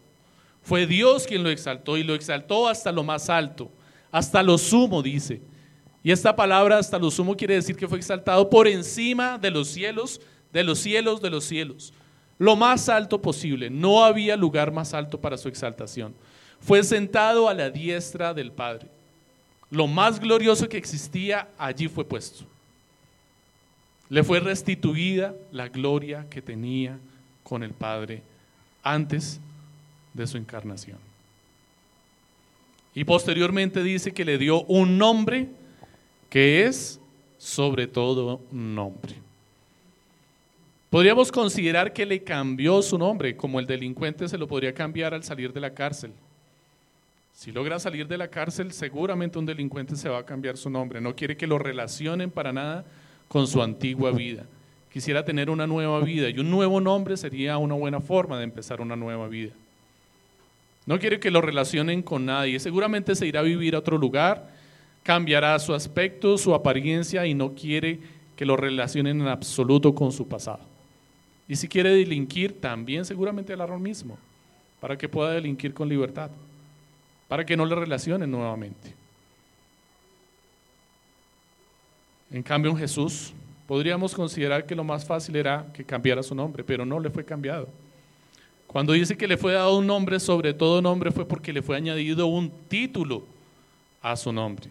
Fue Dios quien lo exaltó y lo exaltó hasta lo más alto, hasta lo sumo, dice. Y esta palabra hasta lo sumo quiere decir que fue exaltado por encima de los cielos, de los cielos, de los cielos. Lo más alto posible. No había lugar más alto para su exaltación. Fue sentado a la diestra del Padre. Lo más glorioso que existía allí fue puesto. Le fue restituida la gloria que tenía con el Padre antes de su encarnación. Y posteriormente dice que le dio un nombre que es sobre todo nombre. Podríamos considerar que le cambió su nombre, como el delincuente se lo podría cambiar al salir de la cárcel. Si logra salir de la cárcel, seguramente un delincuente se va a cambiar su nombre. No quiere que lo relacionen para nada con su antigua vida. Quisiera tener una nueva vida y un nuevo nombre sería una buena forma de empezar una nueva vida. No quiere que lo relacionen con nadie. Seguramente se irá a vivir a otro lugar, cambiará su aspecto, su apariencia y no quiere que lo relacionen en absoluto con su pasado. Y si quiere delinquir, también seguramente hará lo mismo, para que pueda delinquir con libertad, para que no le relacionen nuevamente. En cambio, en Jesús podríamos considerar que lo más fácil era que cambiara su nombre, pero no le fue cambiado. Cuando dice que le fue dado un nombre sobre todo nombre fue porque le fue añadido un título a su nombre.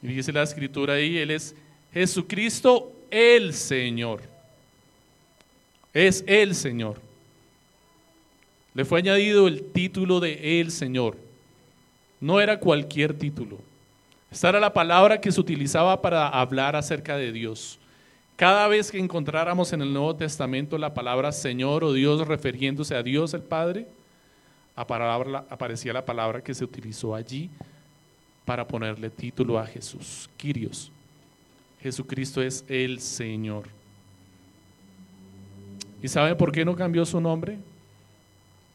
Y dice la escritura ahí, Él es Jesucristo el Señor. Es el Señor. Le fue añadido el título de el Señor. No era cualquier título. Esta era la palabra que se utilizaba para hablar acerca de Dios. Cada vez que encontráramos en el Nuevo Testamento la palabra Señor o Dios refiriéndose a Dios el Padre, aparecía la palabra que se utilizó allí para ponerle título a Jesús, Kyrios. Jesucristo es el Señor. ¿Y sabe por qué no cambió su nombre?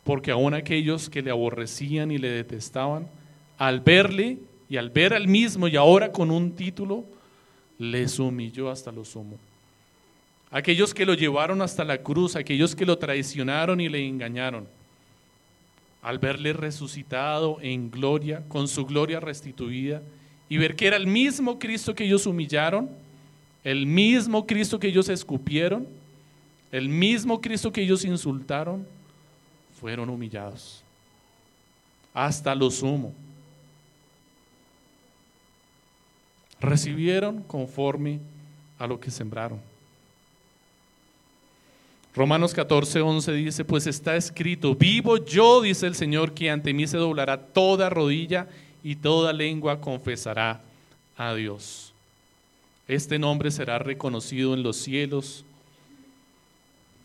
Porque aún aquellos que le aborrecían y le detestaban, al verle y al ver al mismo y ahora con un título, les humilló hasta lo sumo. Aquellos que lo llevaron hasta la cruz, aquellos que lo traicionaron y le engañaron, al verle resucitado en gloria, con su gloria restituida, y ver que era el mismo Cristo que ellos humillaron, el mismo Cristo que ellos escupieron, el mismo Cristo que ellos insultaron, fueron humillados hasta lo sumo. Recibieron conforme a lo que sembraron. Romanos 14, 11 dice, pues está escrito, vivo yo, dice el Señor, que ante mí se doblará toda rodilla y toda lengua confesará a Dios. Este nombre será reconocido en los cielos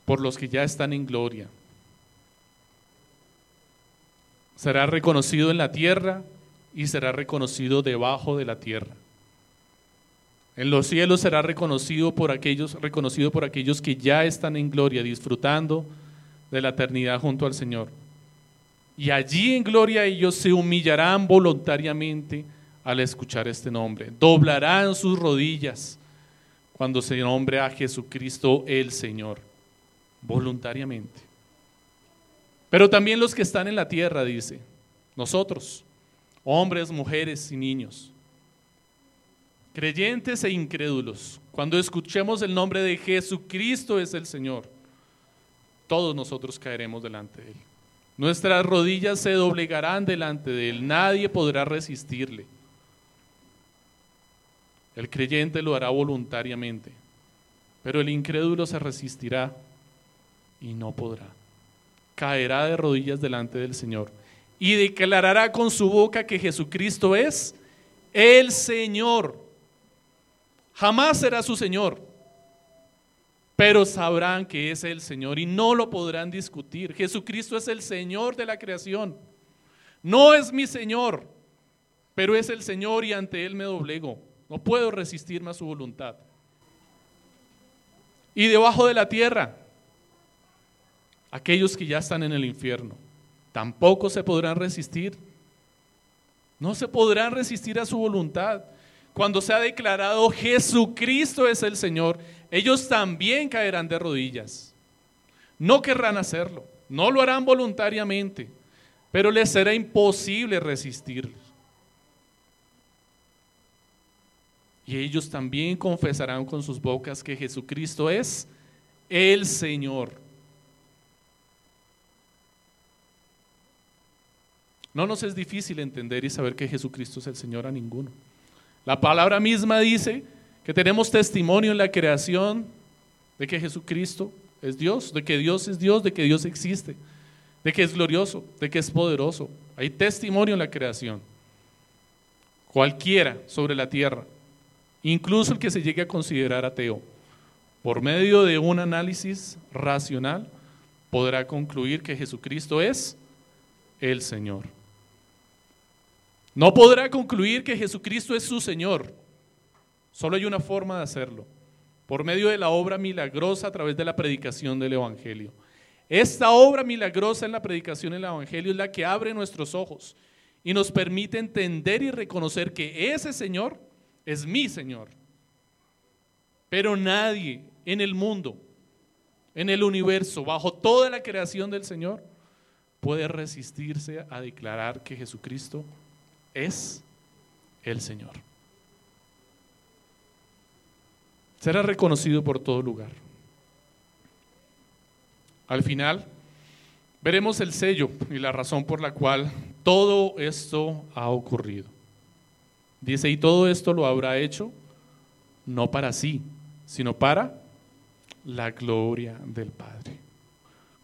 por los que ya están en gloria. Será reconocido en la tierra y será reconocido debajo de la tierra. En los cielos será reconocido por aquellos, reconocido por aquellos que ya están en gloria, disfrutando de la eternidad junto al Señor. Y allí en gloria ellos se humillarán voluntariamente al escuchar este nombre. Doblarán sus rodillas cuando se nombre a Jesucristo el Señor, voluntariamente. Pero también los que están en la tierra, dice, nosotros, hombres, mujeres y niños creyentes e incrédulos, cuando escuchemos el nombre de Jesucristo es el Señor, todos nosotros caeremos delante de Él. Nuestras rodillas se doblegarán delante de Él, nadie podrá resistirle. El creyente lo hará voluntariamente, pero el incrédulo se resistirá y no podrá. Caerá de rodillas delante del Señor y declarará con su boca que Jesucristo es el Señor Jamás será su Señor, pero sabrán que es el Señor y no lo podrán discutir. Jesucristo es el Señor de la creación. No es mi Señor, pero es el Señor y ante Él me doblego. No puedo resistirme a su voluntad. Y debajo de la tierra, aquellos que ya están en el infierno, tampoco se podrán resistir. No se podrán resistir a su voluntad cuando se ha declarado Jesucristo es el Señor, ellos también caerán de rodillas. No querrán hacerlo, no lo harán voluntariamente, pero les será imposible resistirlos. Y ellos también confesarán con sus bocas que Jesucristo es el Señor. No nos es difícil entender y saber que Jesucristo es el Señor a ninguno. La palabra misma dice que tenemos testimonio en la creación de que Jesucristo es Dios, de que Dios es Dios, de que Dios existe, de que es glorioso, de que es poderoso. Hay testimonio en la creación. Cualquiera sobre la tierra, incluso el que se llegue a considerar ateo, por medio de un análisis racional, podrá concluir que Jesucristo es el Señor. No podrá concluir que Jesucristo es su Señor. Solo hay una forma de hacerlo, por medio de la obra milagrosa a través de la predicación del Evangelio. Esta obra milagrosa en la predicación del Evangelio es la que abre nuestros ojos y nos permite entender y reconocer que ese Señor es mi Señor. Pero nadie en el mundo, en el universo, bajo toda la creación del Señor, puede resistirse a declarar que Jesucristo es el Señor. Será reconocido por todo lugar. Al final, veremos el sello y la razón por la cual todo esto ha ocurrido. Dice, y todo esto lo habrá hecho no para sí, sino para la gloria del Padre.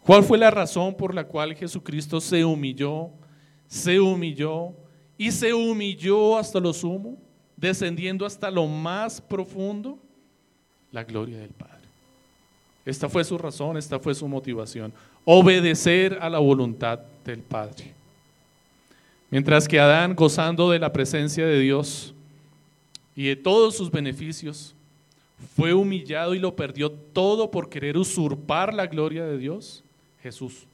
¿Cuál fue la razón por la cual Jesucristo se humilló, se humilló y se humilló hasta lo sumo, descendiendo hasta lo más profundo, la gloria del Padre. Esta fue su razón, esta fue su motivación, obedecer a la voluntad del Padre. Mientras que Adán, gozando de la presencia de Dios y de todos sus beneficios, fue humillado y lo perdió todo por querer usurpar la gloria de Dios, Jesús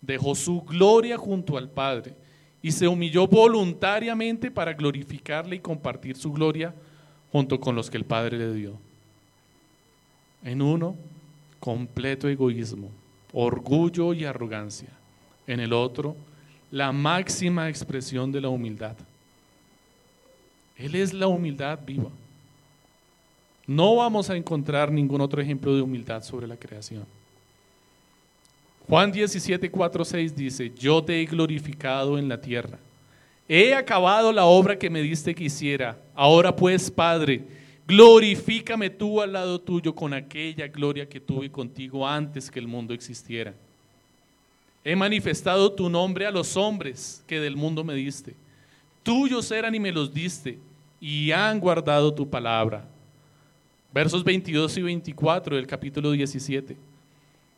dejó su gloria junto al Padre y se humilló voluntariamente para glorificarle y compartir su gloria junto con los que el Padre le dio. En uno, completo egoísmo, orgullo y arrogancia. En el otro, la máxima expresión de la humildad. Él es la humildad viva. No vamos a encontrar ningún otro ejemplo de humildad sobre la creación. Juan 17, 4, 6 dice, yo te he glorificado en la tierra. He acabado la obra que me diste que hiciera. Ahora pues, Padre, glorifícame tú al lado tuyo con aquella gloria que tuve contigo antes que el mundo existiera. He manifestado tu nombre a los hombres que del mundo me diste. Tuyos eran y me los diste, y han guardado tu palabra. Versos 22 y 24 del capítulo 17.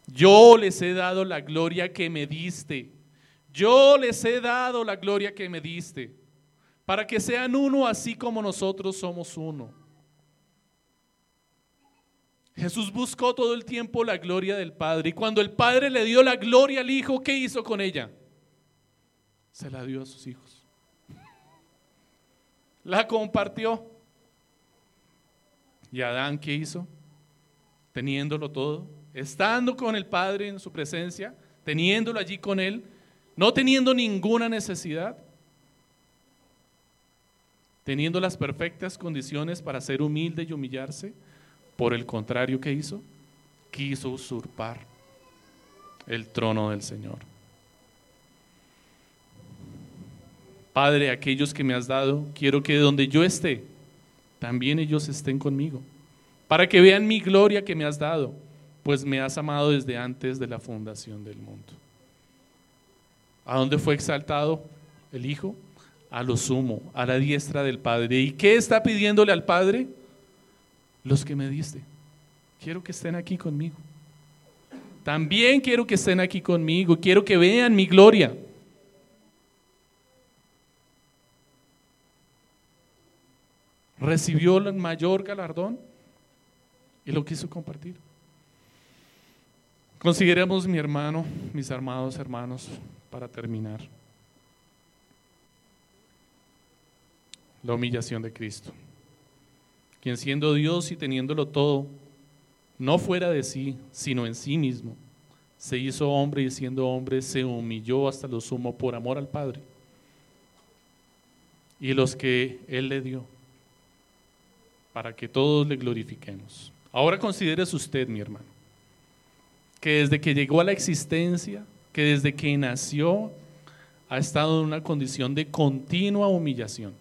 Yo les he dado la gloria que me diste. Yo les he dado la gloria que me diste, para que sean uno así como nosotros somos uno. Jesús buscó todo el tiempo la gloria del Padre y cuando el Padre le dio la gloria al Hijo, ¿qué hizo con ella? Se la dio a sus hijos. La compartió. ¿Y Adán qué hizo? Teniéndolo todo, estando con el Padre en su presencia, teniéndolo allí con Él, no teniendo ninguna necesidad, teniendo las perfectas condiciones para ser humilde y humillarse, por el contrario, ¿qué hizo? Quiso usurpar el trono del Señor. Padre, aquellos que me has dado, quiero que donde yo esté, también ellos estén conmigo, para que vean mi gloria que me has dado, pues me has amado desde antes de la fundación del mundo. ¿A dónde fue exaltado el Hijo? A lo sumo, a la diestra del Padre. ¿Y qué está pidiéndole al Padre? los que me diste. Quiero que estén aquí conmigo. También quiero que estén aquí conmigo. Quiero que vean mi gloria. Recibió el mayor galardón y lo quiso compartir. Consideremos mi hermano, mis amados hermanos, para terminar. La humillación de Cristo quien siendo Dios y teniéndolo todo, no fuera de sí, sino en sí mismo, se hizo hombre y siendo hombre se humilló hasta lo sumo por amor al Padre y los que Él le dio, para que todos le glorifiquemos. Ahora considérese usted, mi hermano, que desde que llegó a la existencia, que desde que nació, ha estado en una condición de continua humillación,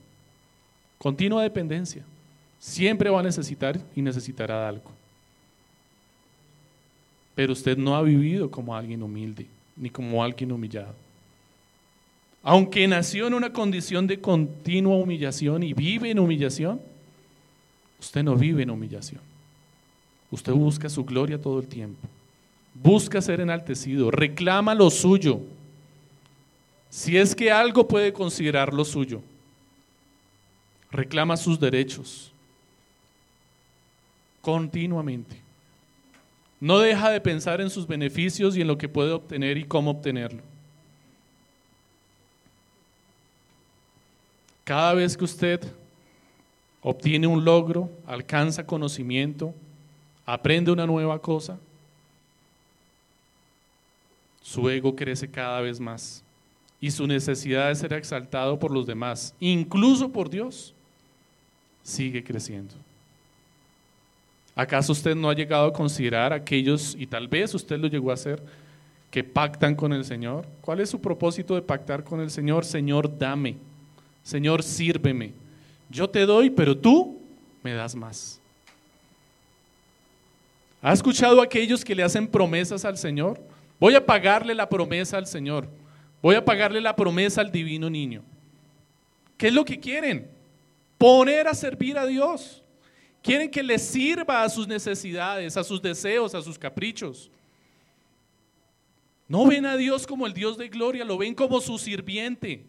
continua dependencia. Siempre va a necesitar y necesitará algo. Pero usted no ha vivido como alguien humilde, ni como alguien humillado. Aunque nació en una condición de continua humillación y vive en humillación, usted no vive en humillación. Usted busca su gloria todo el tiempo. Busca ser enaltecido, reclama lo suyo. Si es que algo puede considerar lo suyo, reclama sus derechos, continuamente. No deja de pensar en sus beneficios y en lo que puede obtener y cómo obtenerlo. Cada vez que usted obtiene un logro, alcanza conocimiento, aprende una nueva cosa, su ego crece cada vez más y su necesidad de ser exaltado por los demás, incluso por Dios, sigue creciendo. ¿Acaso usted no ha llegado a considerar aquellos, y tal vez usted lo llegó a hacer, que pactan con el Señor? ¿Cuál es su propósito de pactar con el Señor? Señor, dame. Señor, sírveme. Yo te doy, pero tú me das más. ¿Ha escuchado a aquellos que le hacen promesas al Señor? Voy a pagarle la promesa al Señor. Voy a pagarle la promesa al divino niño. ¿Qué es lo que quieren? Poner a servir a Dios. Quieren que les sirva a sus necesidades, a sus deseos, a sus caprichos. No ven a Dios como el Dios de gloria, lo ven como su sirviente.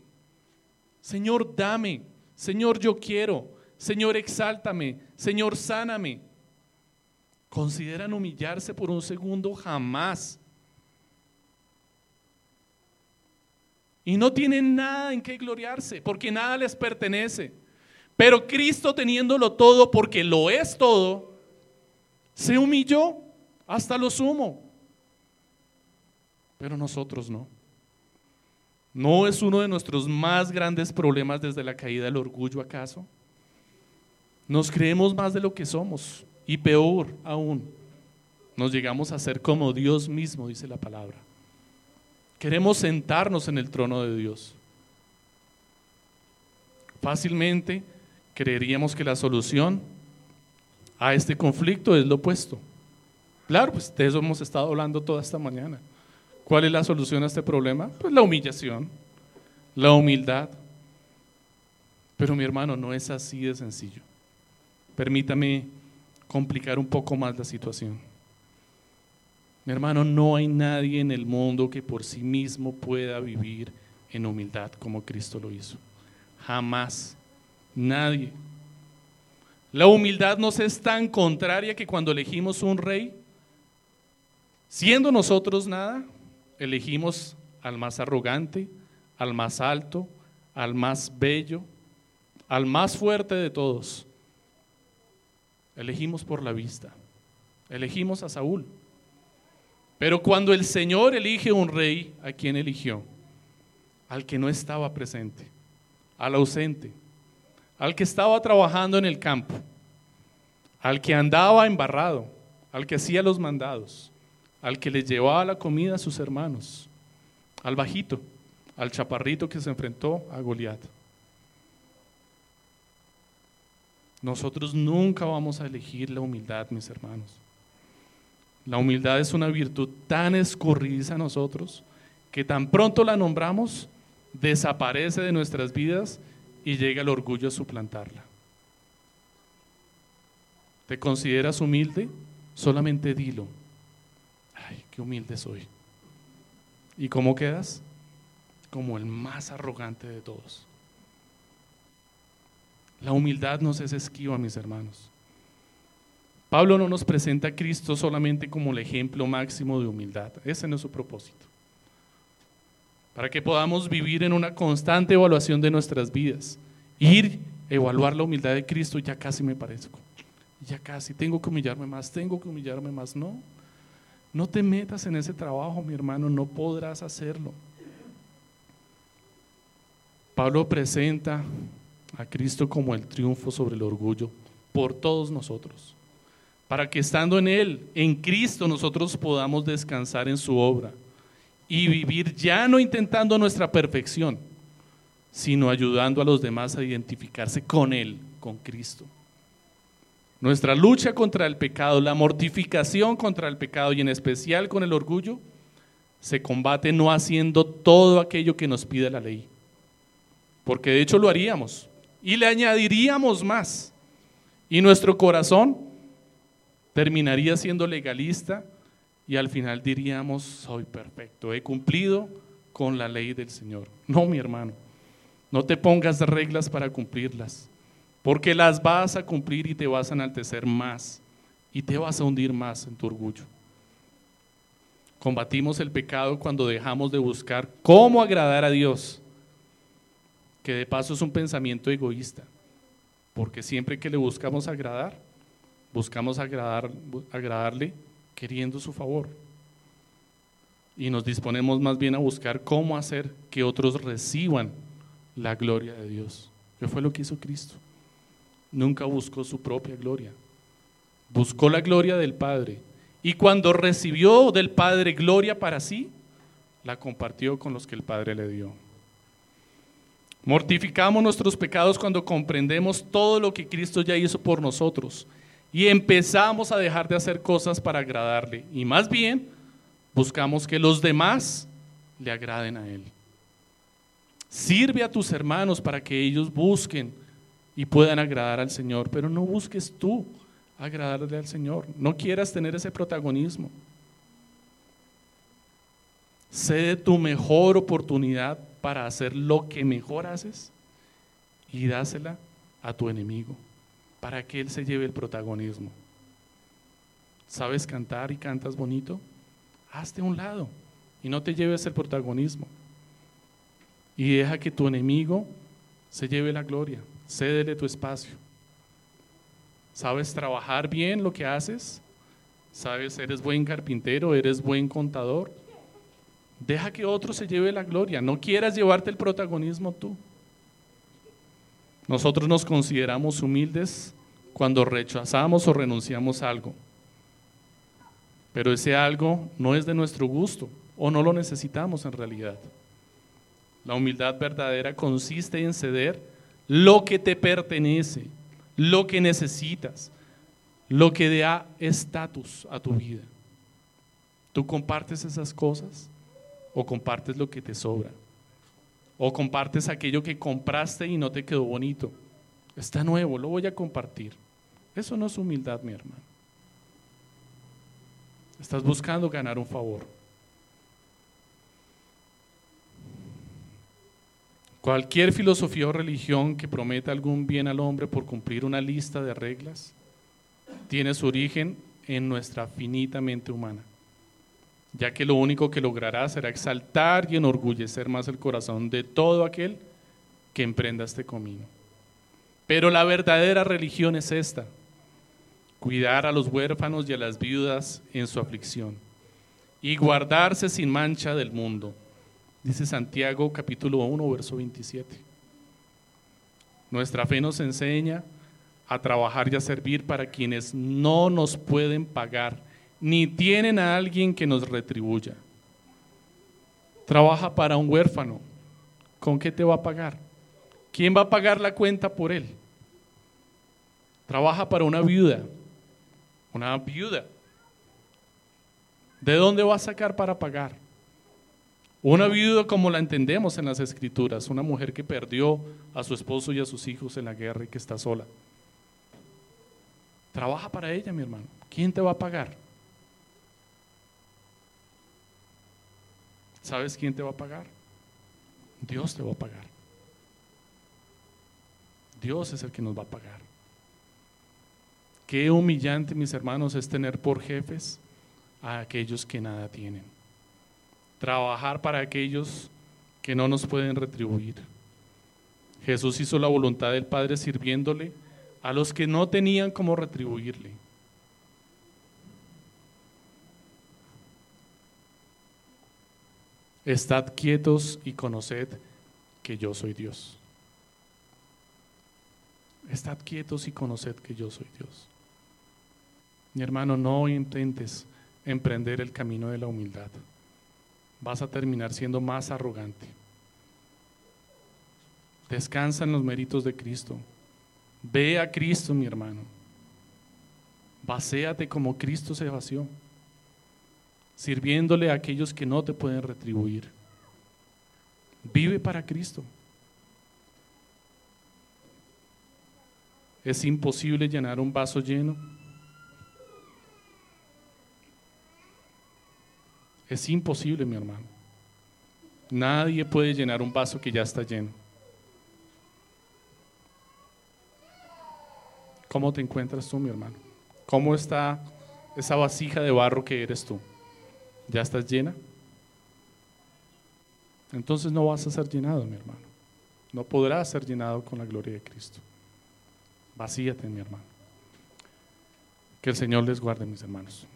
Señor, dame. Señor, yo quiero. Señor, exáltame. Señor, sáname. ¿Consideran humillarse por un segundo? Jamás. Y no tienen nada en qué gloriarse, porque nada les pertenece. Pero Cristo teniéndolo todo, porque lo es todo, se humilló hasta lo sumo. Pero nosotros no. ¿No es uno de nuestros más grandes problemas desde la caída del orgullo acaso? Nos creemos más de lo que somos y peor aún, nos llegamos a ser como Dios mismo, dice la palabra. Queremos sentarnos en el trono de Dios. Fácilmente creeríamos que la solución a este conflicto es lo opuesto. Claro, pues de eso hemos estado hablando toda esta mañana. ¿Cuál es la solución a este problema? Pues la humillación, la humildad. Pero mi hermano, no es así de sencillo. Permítame complicar un poco más la situación. Mi hermano, no hay nadie en el mundo que por sí mismo pueda vivir en humildad como Cristo lo hizo. Jamás. Nadie. La humildad nos es tan contraria que cuando elegimos un rey, siendo nosotros nada, elegimos al más arrogante, al más alto, al más bello, al más fuerte de todos. Elegimos por la vista. Elegimos a Saúl. Pero cuando el Señor elige un rey, ¿a quién eligió? Al que no estaba presente, al ausente, al que estaba trabajando en el campo, al que andaba embarrado, al que hacía los mandados, al que le llevaba la comida a sus hermanos, al bajito, al chaparrito que se enfrentó a Goliat. Nosotros nunca vamos a elegir la humildad, mis hermanos. La humildad es una virtud tan escurridiza a nosotros que tan pronto la nombramos, desaparece de nuestras vidas y llega el orgullo a suplantarla. ¿Te consideras humilde? Solamente dilo. Ay, qué humilde soy. ¿Y cómo quedas? Como el más arrogante de todos. La humildad nos es esquiva, mis hermanos. Pablo no nos presenta a Cristo solamente como el ejemplo máximo de humildad. Ese no es su propósito. Para que podamos vivir en una constante evaluación de nuestras vidas. Ir, evaluar la humildad de Cristo, ya casi me parezco. Ya casi, tengo que humillarme más, tengo que humillarme más. No, no te metas en ese trabajo, mi hermano, no podrás hacerlo. Pablo presenta a Cristo como el triunfo sobre el orgullo por todos nosotros, para que estando en Él, en Cristo, nosotros podamos descansar en su obra y vivir ya no intentando nuestra perfección, sino ayudando a los demás a identificarse con Él, con Cristo. Nuestra lucha contra el pecado, la mortificación contra el pecado y en especial con el orgullo, se combate no haciendo todo aquello que nos pide la ley, porque de hecho lo haríamos, y le añadiríamos más. Y nuestro corazón terminaría siendo legalista y al final diríamos, soy perfecto, he cumplido con la ley del Señor. No, mi hermano, no te pongas reglas para cumplirlas, porque las vas a cumplir y te vas a enaltecer más y te vas a hundir más en tu orgullo. Combatimos el pecado cuando dejamos de buscar cómo agradar a Dios que de paso es un pensamiento egoísta, porque siempre que le buscamos agradar, buscamos agradar, agradarle queriendo su favor. Y nos disponemos más bien a buscar cómo hacer que otros reciban la gloria de Dios. ¿Qué fue lo que hizo Cristo? Nunca buscó su propia gloria. Buscó la gloria del Padre. Y cuando recibió del Padre gloria para sí, la compartió con los que el Padre le dio. Mortificamos nuestros pecados cuando comprendemos todo lo que Cristo ya hizo por nosotros y empezamos a dejar de hacer cosas para agradarle y más bien buscamos que los demás le agraden a Él. Sirve a tus hermanos para que ellos busquen y puedan agradar al Señor, pero no busques tú agradarle al Señor. No quieras tener ese protagonismo. Cede tu mejor oportunidad para hacer lo que mejor haces y dásela a tu enemigo para que él se lleve el protagonismo. ¿Sabes cantar y cantas bonito? Hazte a un lado y no te lleves el protagonismo. Y deja que tu enemigo se lleve la gloria. Cédele tu espacio. ¿Sabes trabajar bien lo que haces? ¿Sabes, eres buen carpintero, eres buen contador? Deja que otro se lleve la gloria. No quieras llevarte el protagonismo tú. Nosotros nos consideramos humildes cuando rechazamos o renunciamos a algo. Pero ese algo no es de nuestro gusto o no lo necesitamos en realidad. La humildad verdadera consiste en ceder lo que te pertenece, lo que necesitas, lo que da estatus a tu vida. ¿Tú compartes esas cosas o compartes lo que te sobra? ¿O compartes aquello que compraste y no te quedó bonito? Está nuevo, lo voy a compartir. Eso no es humildad, mi hermano. Estás buscando ganar un favor. Cualquier filosofía o religión que prometa algún bien al hombre por cumplir una lista de reglas tiene su origen en nuestra finita mente humana, ya que lo único que logrará será exaltar y enorgullecer más el corazón de todo aquel que emprenda este camino. Pero la verdadera religión es esta, cuidar a los huérfanos y a las viudas en su aflicción y guardarse sin mancha del mundo Dice Santiago capítulo 1, verso 27. Nuestra fe nos enseña a trabajar y a servir para quienes no nos pueden pagar, ni tienen a alguien que nos retribuya. Trabaja para un huérfano. ¿Con qué te va a pagar? ¿Quién va a pagar la cuenta por él? Trabaja para una viuda. Una viuda. ¿De dónde va a sacar para pagar? Una viuda como la entendemos en las escrituras, una mujer que perdió a su esposo y a sus hijos en la guerra y que está sola. Trabaja para ella, mi hermano. ¿Quién te va a pagar? ¿Sabes quién te va a pagar? Dios te va a pagar. Dios es el que nos va a pagar. Qué humillante, mis hermanos, es tener por jefes a aquellos que nada tienen trabajar para aquellos que no nos pueden retribuir. Jesús hizo la voluntad del Padre sirviéndole a los que no tenían cómo retribuirle. Estad quietos y conoced que yo soy Dios. Estad quietos y conoced que yo soy Dios. Mi hermano, no intentes emprender el camino de la humildad vas a terminar siendo más arrogante. Descansa en los méritos de Cristo. Ve a Cristo, mi hermano. Vacéate como Cristo se vació, sirviéndole a aquellos que no te pueden retribuir. Vive para Cristo. Es imposible llenar un vaso lleno Es imposible, mi hermano. Nadie puede llenar un vaso que ya está lleno. ¿Cómo te encuentras tú, mi hermano? ¿Cómo está esa vasija de barro que eres tú? ¿Ya estás llena? Entonces no vas a ser llenado, mi hermano. No podrás ser llenado con la gloria de Cristo. Vacíate, mi hermano. Que el Señor les guarde, mis hermanos.